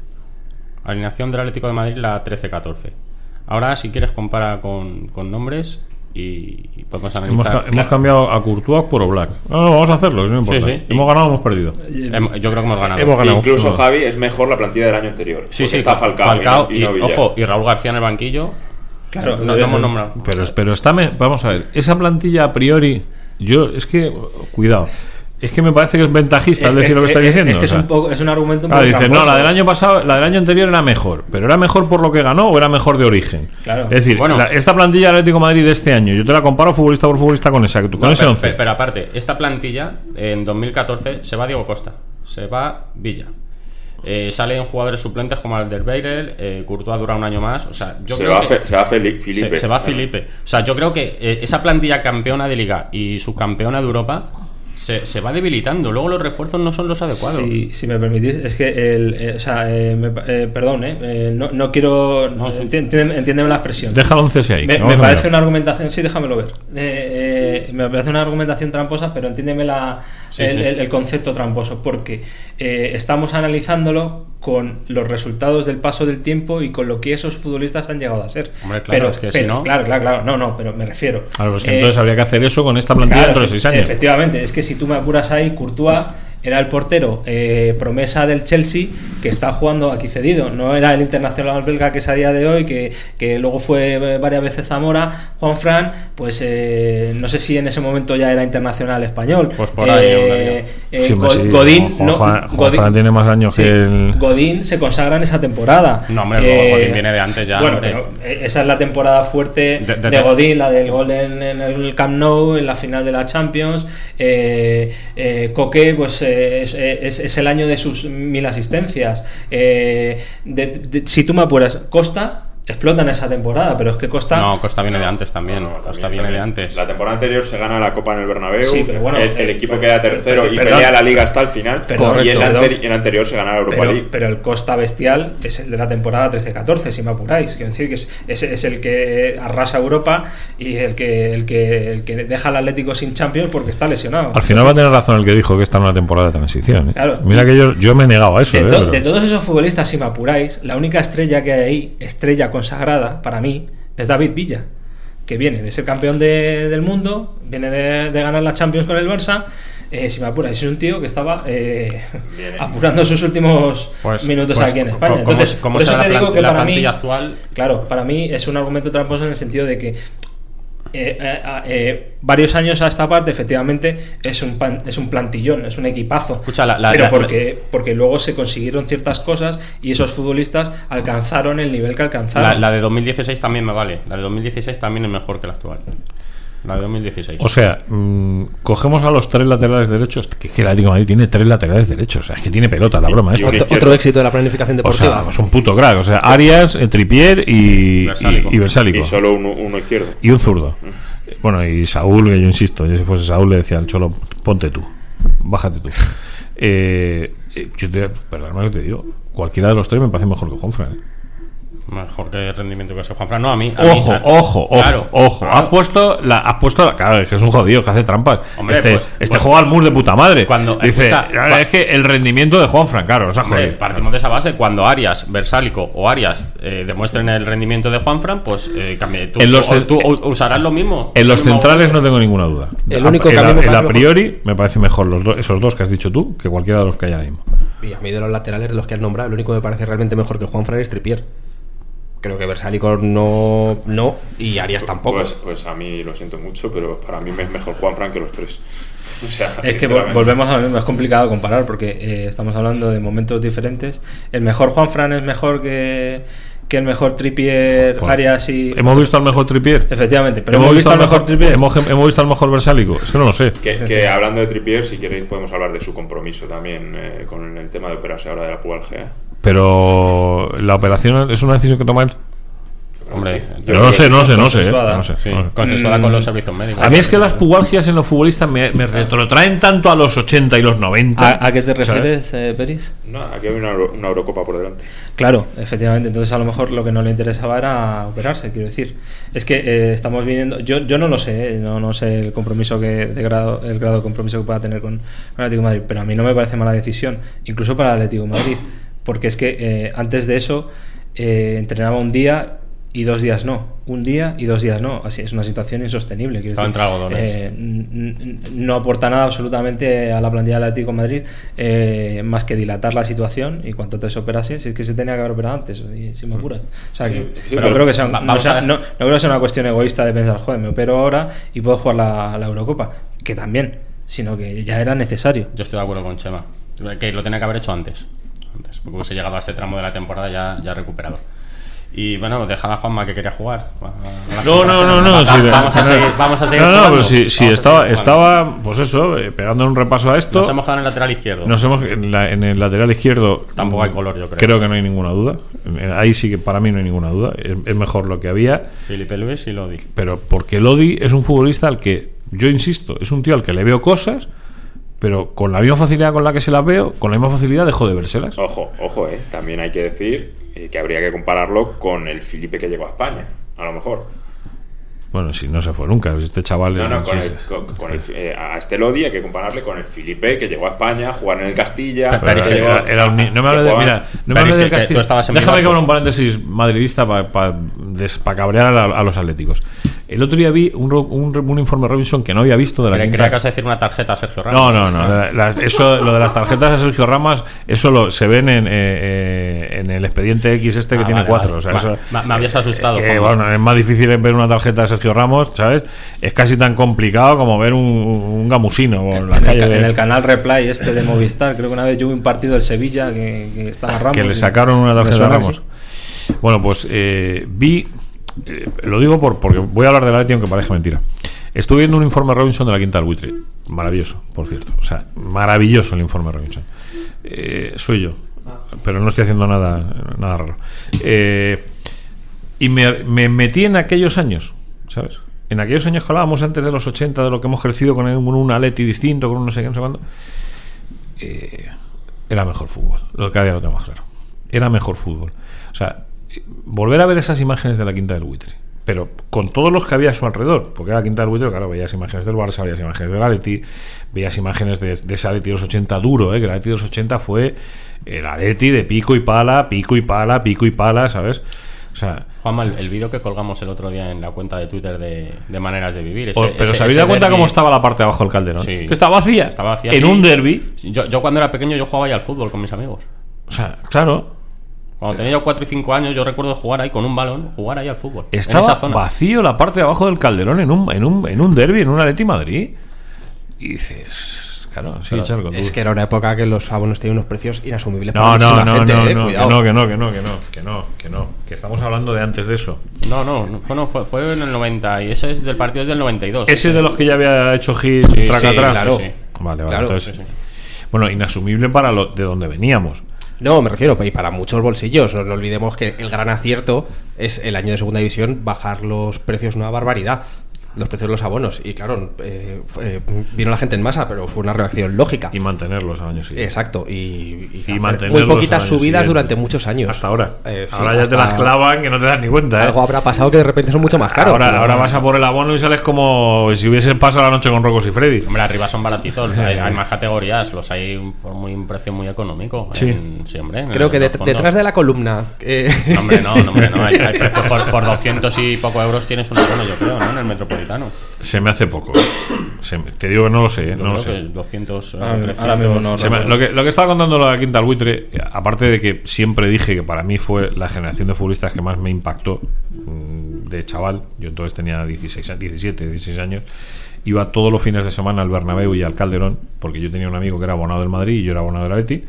Alineación del Atlético de Madrid, la 13-14. Ahora, si quieres, compara con, con nombres y, y podemos Hemos, analizar. ca- hemos cambiado a Courtois por Oblak. No, no, vamos a hacerlo, no importa. Sí, sí. Hemos ganado o hemos perdido. Yo creo que hemos ganado. Hemos ganado. Incluso. Javi es mejor la plantilla del año anterior. Sí, sí, está Falcao, Falcao y, y, no- y no Villa. ojo, y Raúl García en el banquillo. Claro, no, no hemos nombrado. Pero, pero está, me- vamos a ver, esa plantilla a priori, yo, es que, cuidado, es que me parece que es ventajista el decir lo que está Es- es- diciendo. Es, que o es un, poco, es un argumento un Claro, poco dice, no, la del año pasado, la del año anterior era mejor, pero era mejor por lo que ganó o era mejor de origen. Claro. Es decir, Bueno. la- esta plantilla del Atlético de Madrid de este año, yo te la comparo futbolista por futbolista con esa, con No, ese pero, 11. pero- pero aparte, esta plantilla en 2014 se va Diego Costa, se va Villa. Eh, salen jugadores suplentes como Alderweireld, eh, Courtois dura un año más. O sea, yo se, creo va que Fe- se va Feli- Felipe. se, se va Felipe. O sea, yo creo que eh, esa plantilla campeona de liga y subcampeona de Europa se, se va debilitando. Luego los refuerzos no son los adecuados. Si, si me permitís, es que el, eh, o sea, eh, me eh, perdón, eh, eh, no, no quiero. No, sí. enti- entiéndeme, entiéndeme la expresión. 11 ese ahí. Me, me parece una argumentación, sí, déjamelo ver. Eh, eh, me parece una argumentación tramposa, pero entiéndeme la, Sí, el, sí. el- el concepto tramposo, porque eh, estamos analizándolo con los resultados del paso del tiempo y con lo que esos futbolistas han llegado a ser. Hombre, claro, pero, es que si pero- no- Claro, claro, claro, no, no, pero me refiero. Claro, pues Eh, entonces habría que hacer eso con esta plantilla Claro, dentro de 6 años. Efectivamente, es que si tú me apuras ahí, Courtois era el portero eh, promesa del Chelsea que está jugando aquí cedido. No era el internacional belga que es a día de hoy, que, que luego fue eh, varias veces Zamora. Juan Fran, pues eh, no sé si en ese momento ya era internacional español. Pues por ahí, Eh, eh, Sí, sí, Godín, Juan- no, Juan- Juan Godín- Fran tiene más años sí, que el- Godín se consagra en esa temporada. No, hombre, Godín viene de antes ya, Bueno, hombre. pero eh, esa es la temporada fuerte De- de, de- Godín, la del gol en, en el Camp Nou, en la final de la Champions. Eh, eh, Coque, pues eh, es, es- el año de sus mil asistencias. Eh, de- si tú me apuras, Costa explota en esa temporada, pero es que Costa. No, Costa viene de antes también. No, Costa también, viene de antes. La temporada anterior se gana la Copa en el Bernabéu. Sí, pero bueno, el, el eh, equipo pero- queda tercero pero- y perdón. pelea la liga hasta el final. Perdón, y el, anteri- el anterior se gana la Europa Pero, League. pero el Costa bestial es el de la temporada 13-14, si me apuráis. Quiero decir que es, es- es el que arrasa Europa y el que, el, que, el que deja al Atlético sin Champions porque está lesionado. Al final va a tener razón el que dijo que esta es una temporada de transición. ¿eh? Claro. Mira que yo, yo me he negado a eso. de, ¿eh? to- de todos esos futbolistas, si me apuráis, la única estrella que hay ahí, estrella consagrada para mí, es David Villa, que viene de ser campeón de- del mundo, viene de, de ganar la Champions con el Barça. Eh, si me apuráis, es un tío que estaba eh, apurando sus últimos Pues- minutos pues, aquí en España. Entonces, ¿cómo- cómo por eso te la digo que la para mí, actual? claro, para mí es un argumento tramposo en el sentido de que eh, eh, eh, varios años a esta parte, efectivamente, es un, pan- es un plantillón, es un equipazo. Escucha, la- la- pero la- porque, porque luego se consiguieron ciertas cosas y esos futbolistas alcanzaron el nivel que alcanzaron. La, la de 2016 también me vale. La de 2016 también es mejor que la actual. La de 2016. O sea, mm, cogemos a los tres laterales derechos, que, que el Atlético de Madrid tiene tres laterales derechos, o sea, es que tiene pelota, la broma y Otro, éxito de la planificación O deportiva. sea, es un puto crack, o sea, Arias, eh, Tripier y Versálico. y- y Versálico. Y solo uno, uno izquierdo. Y un zurdo. Bueno, y Saúl, que yo insisto, yo si fuese Saúl le decía al Cholo, ponte tú, bájate tú. Eh, eh, yo te, que te digo, cualquiera de los tres me parece mejor que Juanfran. ¿eh? Mejor que el rendimiento que hace Juanfran. No, a mí. a Ojo, ojo, ojo, Claro, ojo. claro. Has puesto la, has puesto la, claro, es que es un jodido que hace trampas. Hombre, este pues- este pues- juega al mur de puta madre. Cuando- dice, escucha, "Ahora cua- es que el rendimiento de Juanfran, claro, o sea, Hombre, joder. partimos de esa base. Cuando Arias, Versálico o Arias eh, demuestren el rendimiento de Juanfran, pues eh, cambie. Tú, En los tú u- usarás lo mismo. En los centrales no tengo ninguna duda. El A- único a el a priori me parece mejor los do- esos dos que has dicho tú que cualquiera de los que hay ahora mismo. Y a mí de los laterales de los que has nombrado, el único que me parece realmente mejor que Juan Fran es Tripier. Creo que Versálico no, no y Arias tampoco. Pues, pues a mí lo siento mucho, pero para mí es mejor Juan Fran que los tres. O sea, Es que volvemos a lo mismo, es complicado comparar porque eh, estamos hablando de momentos diferentes. El mejor Juan Fran es mejor que, que el mejor Trippier, Pues, Arias y. ¿Hemos visto al mejor Trippier? Efectivamente, pero hemos, visto al mejor Trippier. Hemos, hemos visto al mejor Versálico. Eso no lo sé. Que, que hablando de Trippier, si queréis podemos hablar de su compromiso también eh, con el tema de operarse ahora de la pubalgia. Pero la operación es una decisión que toma él. Hombre, Sí. Yo no sé, no sé, no lo sé. ¿eh? consensuada. No sé, Sí, consensuada con los servicios médicos. A mí es que las pubalgias en los futbolistas me, me retrotraen tanto a los 80 y los 90. ¿A, a qué te refieres, eh, Peris? No, aquí hay una, una Eurocopa por delante. Claro, efectivamente. Entonces, a lo mejor lo que no le interesaba era operarse, quiero decir. Es que eh, estamos viniendo. Yo, yo no lo sé, eh, no, no sé el compromiso que de grado, el grado de compromiso que pueda tener con, con el Atlético de Madrid, pero a mí no me parece mala decisión, incluso para el Atlético de Madrid, porque es que eh, antes de eso eh, entrenaba un día y dos días no, un día y dos días no. Así es una situación insostenible. Estaba decir. Eh, no aporta nada absolutamente a la plantilla del Atlético de Madrid eh, más que dilatar la situación y cuanto antes se operase, si es que se tenía que haber operado antes, y si me apuras. O sea, Sí, que, sí, pero creo que sea, no, no- no creo que sea una cuestión egoísta de pensar, joder, me opero ahora y puedo jugar la, la Eurocopa, que también, sino que ya era necesario. Yo estoy de acuerdo con Chema. Que lo tenía que haber hecho antes. Antes, porque hubiese llegado a este tramo de la temporada ya, ya recuperado. Y bueno, dejad a Juanma que quería jugar. No, no, no, no. Sí, vamos, a no, seguir, vamos a seguir. No, no, jugando. pero a estaba, estaba, pues eso, eh, pegando un repaso a esto. Nos hemos quedado en el lateral izquierdo. Nos hemos- en, la- en el lateral izquierdo. Tampoco hay color, yo creo. Creo que no hay ninguna duda. Ahí sí que para mí no hay ninguna duda. Es, es mejor lo que había. Felipe Luis y Lodi. Pero porque Lodi es un futbolista al que, yo insisto, es un tío al que le veo cosas, pero con la misma facilidad con la que se las veo, con la misma facilidad dejo de vérselas. Ojo, ojo, eh. También hay que decir eh, que habría que compararlo con el Felipe que llegó a España, a lo mejor. Bueno, si no se fue nunca, este chaval. No, no, con el, con, con el- eh, a este Lodi hay que compararle con el Felipe que llegó a España a jugar en el Castilla. Pero que era- llegó- Era- un no me hables de, mira, no me Pero del en Déjame que abra un paréntesis madridista para cabrear a, a los atléticos. El otro día vi un, ro- un, un informe Robinson que no había visto de la Creía quinta- que vas a decir una tarjeta a Sergio Ramos. No, no, no. la- las- eso, lo de las tarjetas de Sergio Ramas, eso lo, se ven en, eh, eh, en el expediente X este que Ah, tiene vale, cuatro. vale. O sea, eso- ma- me habías asustado, Que, bueno, es más difícil ver una tarjeta de Sergio Ramos, ¿sabes? Es casi tan complicado como ver un, un gamusino por la En el, calle ca- de- en el canal Replay este de Movistar, creo que una vez yo vi un partido del Sevilla que, que estaba Ramos. que le sacaron una tarjeta que Ramos. sí. Bueno, pues eh, vi, eh, lo digo por, porque voy a hablar de la Leti aunque parezca mentira. Estuve viendo un informe Robinson de la Quinta del Buitre. Maravilloso, por cierto. O sea, maravilloso el informe Robinson. Eh, soy yo, pero no estoy haciendo nada, nada raro. Eh, y me, me metí en aquellos años, ¿sabes? En aquellos años que hablábamos antes de los 80, de lo que hemos crecido con un, un Atleti distinto, con un no sé qué, no sé cuándo. Eh, era mejor fútbol. Lo que cada día lo tengo más claro. Era mejor fútbol. O sea, volver a ver esas imágenes de la Quinta del Buitre. Pero con todos los que había a su alrededor. Porque era la Quinta del Buitre, claro, veías imágenes del Barça, veías imágenes del Atleti, veías imágenes de, de ese Atleti de los 80 duro, ¿eh? que el Atleti de los 80 fue el Atleti de pico y pala, pico y pala, pico y pala, ¿sabes? Sea, Juanma, el, el vídeo que colgamos el otro día en la cuenta de Twitter de, de Maneras de Vivir. ese- o- pero ese- ¿se habéis dado cuenta cómo estaba la parte de abajo del calderón? Sí. Que estaba vacía. Estaba vacía, En sí. un derby. Yo, yo cuando era pequeño yo jugaba ya al fútbol con mis amigos. O sea, claro. Cuando tenía yo 4 y 5 años yo recuerdo jugar ahí con un balón, jugar ahí al fútbol. en Estaba esa zona. vacío la parte de abajo del calderón en un, en un, en un derby, en un Atleti Madrid. Y dices, claro, sí, Pero Charco. Es que era una época que los abonos tenían unos precios inasumibles No, para no, no, gente, no, eh, no, que cuidado. no, que no, que no, que no, que no, que no, que estamos hablando de antes de eso. No, no, fue, no, fue, fue en el 90 y ese es del partido es del 92. Ese de los que ya había hecho hit Sí, traca sí, atrás. claro. Sí. Vale, vale. Claro, entonces, sí, sí. Bueno, inasumible para lo de donde veníamos. No, me refiero, y para muchos bolsillos. No, no olvidemos que el gran acierto es el año de segunda división bajar los precios una barbaridad. Los precios de los abonos. Y claro, eh, fue- vino la gente en masa, pero fue una reacción lógica. Y mantenerlos al año siguiente. Exacto. Y, y Y hacer mantenerlos muy poquitas subidas siguiente. durante muchos años. Hasta ahora. Eh, sí, ahora ya te las clavan que no te das ni cuenta. ¿eh? Algo habrá pasado que de repente son mucho más caros. ahora, ahora vas a por el abono y sales como si hubieses pasado la noche con Rocos y Freddy. Hombre, arriba son baratitos, hay, hay más categorías, los hay por muy, un precio muy económico. Sí. En- sí, hombre. en- Creo que en fondos. detrás de la columna. eh, No, hombre, no, no, hombre, no. Hay, hay precios por, por 200 y poco euros tienes un abono, yo creo, ¿no? En el metropolitano. Se me hace poco. Se me- te digo que no lo sé, ¿eh? Yo no lo sé. que 200, Ahora- 300. ahora mismo no Se me- lo, que, lo que estaba contando la Quinta al Buitre, eh, aparte de que siempre dije que para mí fue la generación de futbolistas que más me impactó mm, de chaval, yo entonces tenía 16, a- 17, 16 años, iba todos los fines de semana al Bernabéu y al Calderón, porque yo tenía un amigo que era abonado del Madrid y yo era abonado del Atleti,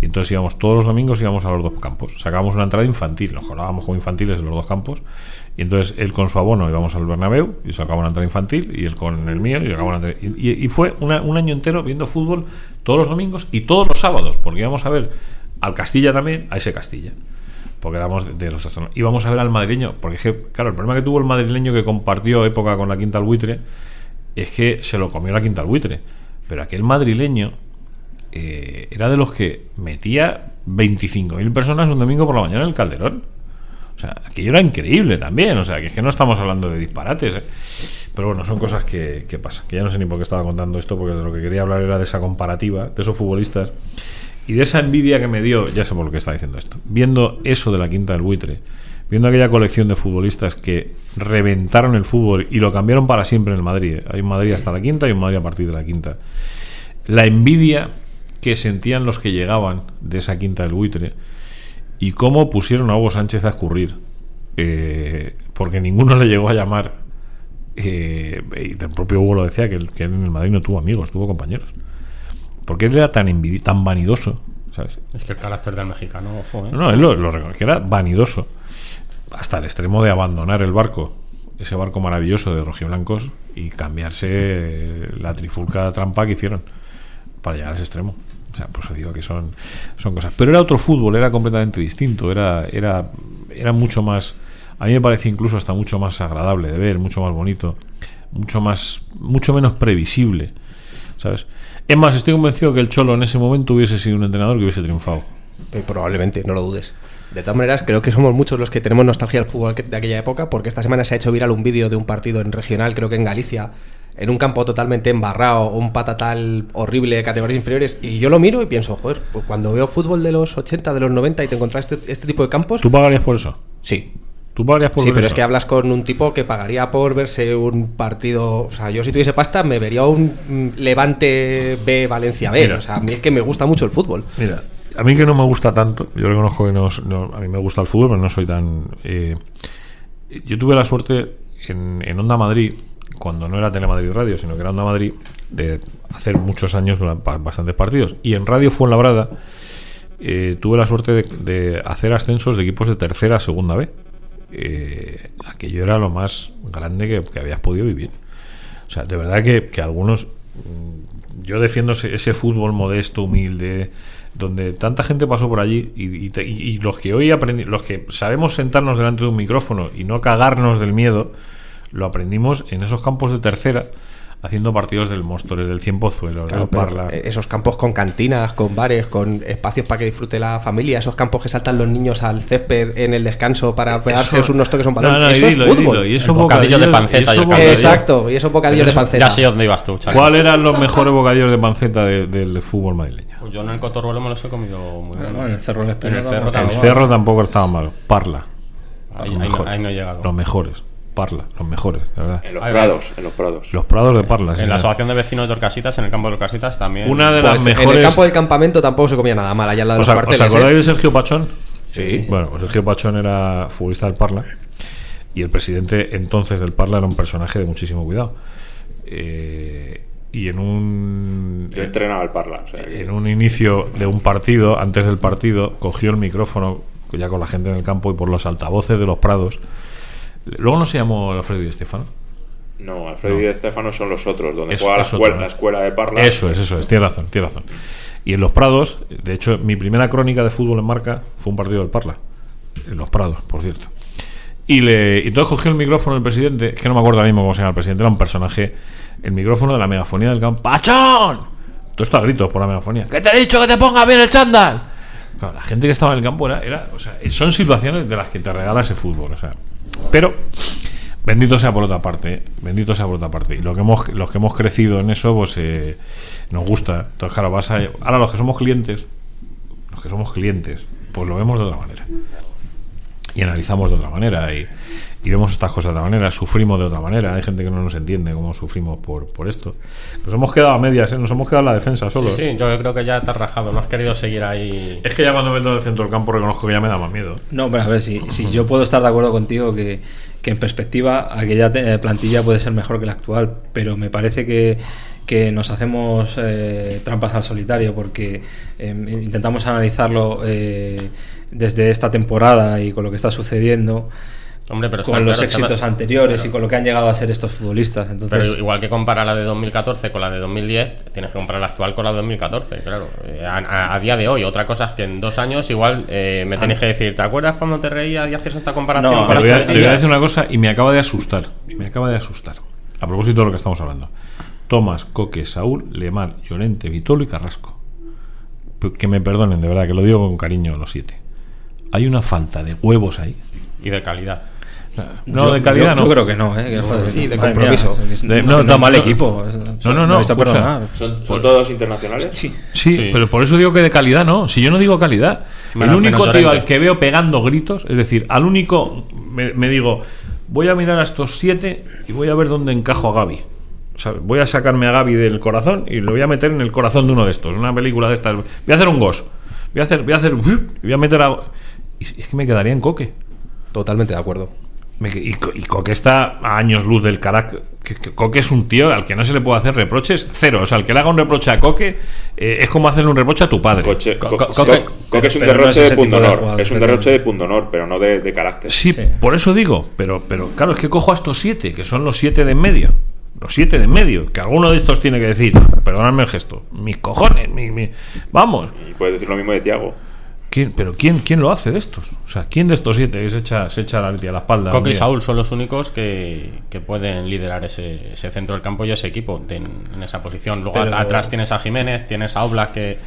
y entonces íbamos todos los domingos íbamos a los dos campos. Sacábamos una entrada infantil, nos colábamos como infantiles de los dos campos, y entonces él con su abono íbamos al Bernabéu y sacaba una entrada infantil, y él con el mío y sacaba una entrada- y, y- fue un año entero viendo fútbol todos los domingos y todos los sábados, porque íbamos a ver al Castilla también, a ese Castilla porque éramos de, los dos. Íbamos a ver al madrileño, porque claro, el problema que tuvo el madrileño que compartió época con la Quinta al Buitre es que se lo comió la Quinta al Buitre. Pero aquel madrileño eh, era de los que metía 25.000 personas un domingo por la mañana en el Calderón. O sea, aquello era increíble también. O sea, que es que no estamos hablando de disparates. ¿eh? Pero bueno, son cosas que, que pasan. Que ya no sé ni por qué estaba contando esto, porque de lo que quería hablar era de esa comparativa, de esos futbolistas y de esa envidia que me dio, ya sé por lo que está diciendo esto, viendo eso de la quinta del buitre, viendo aquella colección de futbolistas que reventaron el fútbol y lo cambiaron para siempre en el Madrid. ¿eh? Hay un Madrid hasta la quinta y un Madrid a partir de la quinta. La envidia que sentían los que llegaban de esa quinta del buitre y cómo pusieron a Hugo Sánchez a escurrir. eh, porque ninguno le llegó a llamar. eh, y el propio Hugo lo decía, que, él- que él en el Madrid no tuvo amigos, tuvo compañeros. Porque él era tan, envidi- tan vanidoso, ¿sabes? Es que el carácter del mexicano, ojo, ¿eh? No, no, él lo, lo que era vanidoso. Hasta el extremo de abandonar el barco, ese barco maravilloso de rojiblancos, y cambiarse eh, la trifulca trampa que hicieron para llegar a ese extremo. O sea, por eso digo que son, son cosas. Pero era otro fútbol, era completamente distinto, era, era, era mucho más. A mí me parece incluso hasta mucho más agradable de ver, mucho más bonito, mucho más, mucho menos previsible, ¿sabes? Es más, estoy convencido que el Cholo en ese momento hubiese sido un entrenador que hubiese triunfado. Eh, Probablemente, no lo dudes. De todas maneras, creo que somos muchos los que tenemos nostalgia del fútbol de aquella época, porque esta semana se ha hecho viral un vídeo de un partido en regional, creo que en Galicia, en un campo totalmente embarrado, un patatal horrible de categorías inferiores, y yo lo miro y pienso, joder, pues cuando veo fútbol de los 80, de los 90 y te encuentras este, este tipo de campos, ¿Tú pagarías por eso? sí. ¿Tú pagarías por Sí, ver pero eso? es que hablas con un tipo que pagaría por verse un partido. O sea, yo si tuviese pasta me vería un mm, Levante B Valencia B. Mira. O sea, a mí es que me gusta mucho el fútbol. Mira, a mí que no me gusta tanto, yo reconozco que no, no- a mí me gusta el fútbol, pero no soy tan... eh, yo tuve la suerte en, en Onda Madrid, cuando no era Telemadrid Radio, sino que era Onda Madrid, de hacer muchos años bastantes partidos. Y en Radio Fuenlabrada eh, tuve la suerte de, de hacer ascensos de equipos de tercera a segunda B. Eh, aquello era lo más grande que, habías podido vivir. O sea, de verdad que, que algunos. mm, Yo defiendo ese fútbol modesto, humilde, donde tanta gente pasó por allí y, y te- y- y los que hoy aprendi- los que sabemos sentarnos delante de un micrófono y no cagarnos del miedo, lo aprendimos en esos campos de tercera, haciendo partidos del Móstoles, del Cien Pozuelos, Claro, del Parla. eh, esos campos con cantinas, con bares, con espacios para que disfrute la familia, esos campos que saltan los niños al césped en el descanso para pegarse Eso- unos toques a un No, balón. no, y eso dilo, es y dilo, fútbol. y esos El bocadillo de bocadillos- panceta y bocadillos- Exacto, y esos bocadillos de panceta. Ya sé dónde ibas tú, chaval. ¿Cuáles eran los mejores bocadillos de panceta de- del fútbol madrileño? Pues yo en el cotorruelo me los he comido muy bien. No, en el Cerro del Espino En el Cerro El tampoco estaba malo. Parla. Ahí, no, mejores. ahí no he llegado. Los mejores. Parla, los mejores, de verdad. En los Ahí va. prados, en los prados. Los prados de Parla. sí, En la asociación de vecinos de Orcasitas, en el campo de Orcasitas también. Una de Pues las En el mejores. campo del campamento tampoco se comía nada mal, allá al lado de ¿Os, los os cuarteles. acordáis ¿eh? de Sergio Pachón? Sí. Bueno, pues Sergio Pachón era futbolista del Parla y el presidente entonces del Parla era un personaje de muchísimo cuidado. Eh, y en un. Yo entrenaba al Parla. o sea que- en un inicio de un partido, antes del partido, cogió el micrófono ya con la gente en el campo y por los altavoces de los prados. Luego no se llamó Alfredo y Estefano. No, Alfredo y Estefano son los otros, donde juega la escuela de Parla. Eso es, eso es, tienes razón, tienes razón. Y en los Prados, de hecho, mi primera crónica de fútbol en marca fue un partido del Parla. En los Prados, por cierto. Y, le, y entonces cogió el micrófono el presidente, es que no me acuerdo ahora mismo cómo se llama el presidente, era un personaje, el micrófono de la megafonía del campo. ¡Pachón! Todo esto a gritos por la megafonía. ¿Qué te he dicho que te ponga bien el chándal? Claro, la gente que estaba en el campo era, era o sea, son situaciones de las que te regala ese fútbol, o sea. Pero bendito sea por otra parte, ¿eh? bendito sea por otra parte. Y lo que hemos, los que hemos crecido en eso, pues eh, nos gusta. Entonces, claro, vas a, ahora los que somos clientes, los que somos clientes, pues lo vemos de otra manera. Y analizamos de otra manera y, y vemos estas cosas de otra manera, sufrimos de otra manera. Hay gente que no nos entiende cómo sufrimos por, por esto. Nos hemos quedado a medias, ¿eh? nos hemos quedado en la defensa solo. Sí, sí, yo creo que ya te has rajado, no has querido seguir ahí. Es que ya cuando meto en el centro del campo reconozco que ya me da más miedo. No, pero a ver, si, si yo puedo estar de acuerdo contigo que, que en perspectiva aquella te- plantilla puede ser mejor que la actual, pero me parece que, que nos hacemos eh, trampas al solitario porque eh, intentamos analizarlo eh, desde esta temporada y con lo que está sucediendo. Hombre, pero está con los claro, está- éxitos anteriores pero- y con lo que han llegado a ser estos futbolistas. Entonces, Pero igual que compara la de 2014 con la de 2010, tienes que comparar la actual con la de 2014, claro. Eh, A, a- a día de hoy, otra cosa es que en dos años igual eh, me tenéis que decir, ¿te acuerdas cuando te reías y hacías esta comparación? No, con Te voy, a, la te voy a decir una cosa y me acaba de asustar. Me acaba de asustar. A propósito de lo que estamos hablando. Tomás, Coque, Saúl, Lemar, Llorente, Vitolo y Carrasco. Que me perdonen, de verdad, que lo digo con cariño los siete. Hay una falta de huevos ahí. Y de calidad. No, yo- de calidad yo, no. yo creo que no, ¿eh? Que, joder, de compromiso. mía, es- De- no, no, no, no, mal equipo. No, no, no, escucha. ¿Son, son todos internacionales? Sí. Sí, Sí. pero por eso digo que de calidad no. Si yo no digo calidad, Menos- el único tío al que veo pegando gritos, es decir, al único me, me digo, voy a mirar a estos siete y voy a ver dónde encajo a Gaby. O sea, voy a sacarme a Gaby del corazón y lo voy a meter en el corazón de uno de estos, una película de estas. Voy a hacer un gos. Voy a hacer, voy a hacer, voy a meter a. Y es que me quedaría en coque. Totalmente de acuerdo. Y, Co- y Coque está a años luz del carácter. que- que Coque es un tío al que no se le puede hacer reproches cero. O sea, el que le haga un reproche a Coque eh, es como hacerle un reproche a tu padre. Coche- Co- co- co- co- Coque- Coque es un pero no es derroche de punto honor. Es un derroche de punto honor, pero no de, de carácter. Sí, Sí. por eso digo, pero, pero claro, es que cojo a estos siete, que son los siete de en medio. Los siete de en medio, que alguno de estos tiene que decir, perdonadme el gesto, mis cojones, mi, mi- vamos. Y puedes decir lo mismo de Tiago. ¿Quién, pero ¿quién, ¿quién lo hace de estos? O sea, ¿quién de estos siete que se echa, se echa la, a la espalda? Coque y? Saúl son los únicos que, que pueden liderar ese, ese centro del campo y ese equipo de- en, en esa posición. Luego Pero- atrás tienes a Jiménez, tienes a Oblak que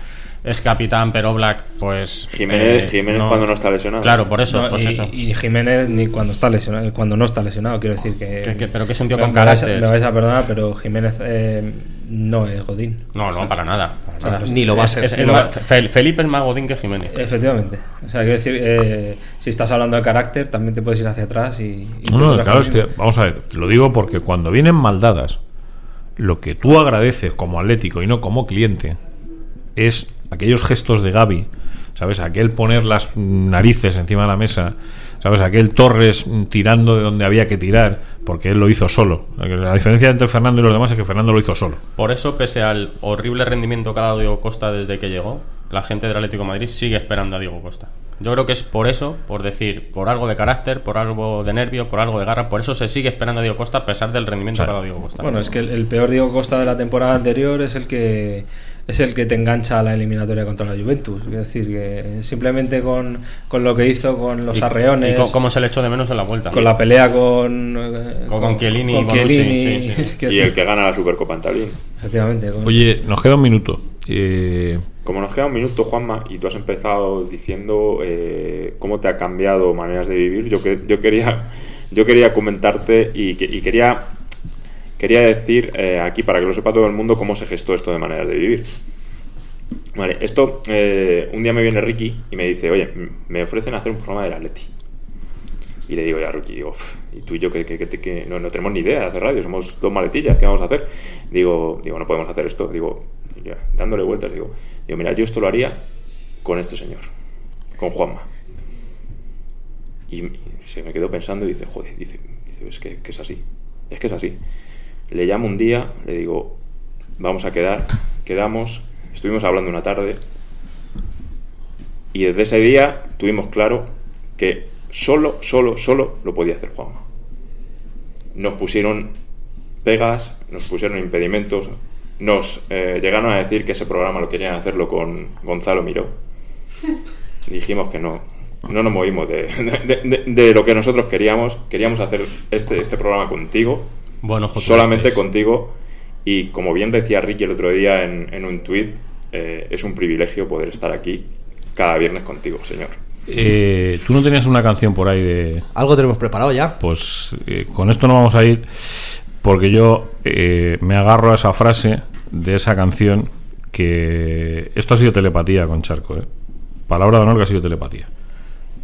es capitán, pero Oblak, pues. Jiménez, eh, Jiménez cuando no está lesionado. Claro, por eso, No, pues y, eso. y Jiménez ni cuando está lesionado, cuando no está lesionado, quiero decir que, Que- que- pero que es un tío me- con me vais a- carácter. Me vais a perdonar, pero Jiménez eh, no es Godín. No, no, para nada. para o sea, nada. Ni lo va a ser. Es- es va- Felipe es más Godín que Jiménez. Efectivamente. O sea, quiero decir, eh, si estás hablando de carácter, también te puedes ir hacia atrás y. y No, no, claro, es con- que, vamos a ver, te lo digo porque cuando vienen maldadas, lo que tú agradeces como atlético y no como cliente es aquellos gestos de Gaby, ¿sabes? Aquel poner las narices encima de la mesa, ¿sabes? Aquel Torres tirando de donde había que tirar, porque él lo hizo solo. La diferencia entre Fernando y los demás es que Fernando lo hizo solo. Por eso, pese al horrible rendimiento que ha dado Diego Costa desde que llegó, la gente del Atlético Madrid sigue esperando a Diego Costa. Yo creo que es por eso, por decir, por algo de carácter, por algo de nervio, por algo de garra, por eso se sigue esperando a Diego Costa a pesar del rendimiento ha dado Diego Costa. Bueno, es que el, el peor Diego Costa de la temporada anterior es el que es el que te engancha a la eliminatoria contra la Juventus. Es decir, que simplemente con, con lo que hizo con los Y- arreones, Y co- cómo se le echó de menos en la vuelta. con la pelea con, Con- con Chiellini y con Chiellini, sí, sí. Y el que gana la Supercopa en Tallinn. efectivamente. con- Oye, nos queda un minuto. Eh, Como nos queda un minuto, Juanma, y tú has empezado diciendo eh, cómo te ha cambiado maneras de vivir, yo, que, yo, quería, yo quería comentarte y, que- y quería, quería decir eh, aquí, para que lo sepa todo el mundo, cómo se gestó esto de maneras de vivir. Vale, esto, un día me viene Ricky y me dice, oye, me ofrecen hacer un programa del Atleti. Y le digo ya Ricky, digo, "Uf, y tú y yo que, no, no tenemos ni idea de hacer radio, somos dos maletillas, ¿qué vamos a hacer? Digo, digo, no podemos hacer esto. Digo, dándole vueltas, digo, digo, mira, yo esto lo haría con este señor, con Juanma. Y, y se me quedó pensando y dice, joder, dice, dice es que, que es así, es que es así. Le llamo un día, le digo, vamos a quedar, quedamos, estuvimos hablando una tarde y desde ese día tuvimos claro que solo, solo, solo lo podía hacer Juanma. Nos pusieron pegas, nos pusieron impedimentos, nos eh, llegaron a decir que ese programa lo querían hacerlo con Gonzalo Miró. Dijimos que no, no nos movimos de, de- de- de lo que nosotros queríamos. Queríamos hacer este, este programa contigo, Bueno, solamente estés. contigo. Y como bien decía Ricky el otro día en, en un tuit, eh, es un privilegio poder estar aquí cada viernes contigo, señor. eh, Tú no tenías una canción por ahí de... Algo tenemos preparado ya. Pues eh, con esto no vamos a ir porque yo eh, me agarro a esa frase de esa canción que esto ha sido telepatía con Charco, ¿eh? Palabra de honor que ha sido telepatía.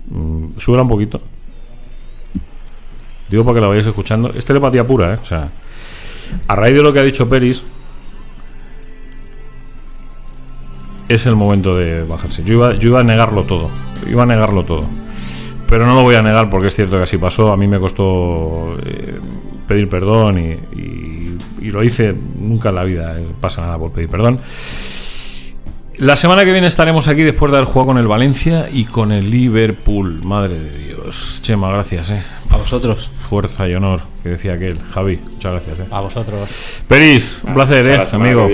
Mm, un poquito. Digo para que lo vayáis escuchando. Es telepatía pura, ¿eh? O sea, a raíz de lo que ha dicho Peris, es el momento de bajarse. Yo iba, yo iba a negarlo todo. Iba a negarlo todo. Pero no lo voy a negar porque es cierto que así pasó. A mí me costó eh, pedir perdón y, y- y lo hice nunca en la vida. eh, Pasa nada por pedir perdón. La semana que viene estaremos aquí después de haber jugado con el Valencia y con el Liverpool. Madre de Dios. Chema, gracias, eh. A vosotros. Fuerza y honor, que decía aquel. Javi, muchas gracias, eh. A vosotros. Peris, un placer, Hasta eh, amigo.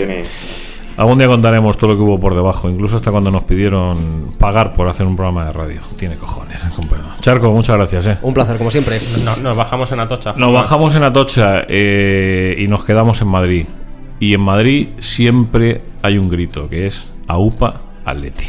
Algún día contaremos todo lo que hubo por debajo, incluso hasta cuando nos pidieron pagar por hacer un programa de radio. Tiene cojones, perdón. Charco, muchas gracias, eh. Un placer, como siempre. No- nos bajamos en Atocha. Nos bajamos en Atocha eh, y nos quedamos en Madrid. Y en Madrid siempre hay un grito que es AUPA Atleti.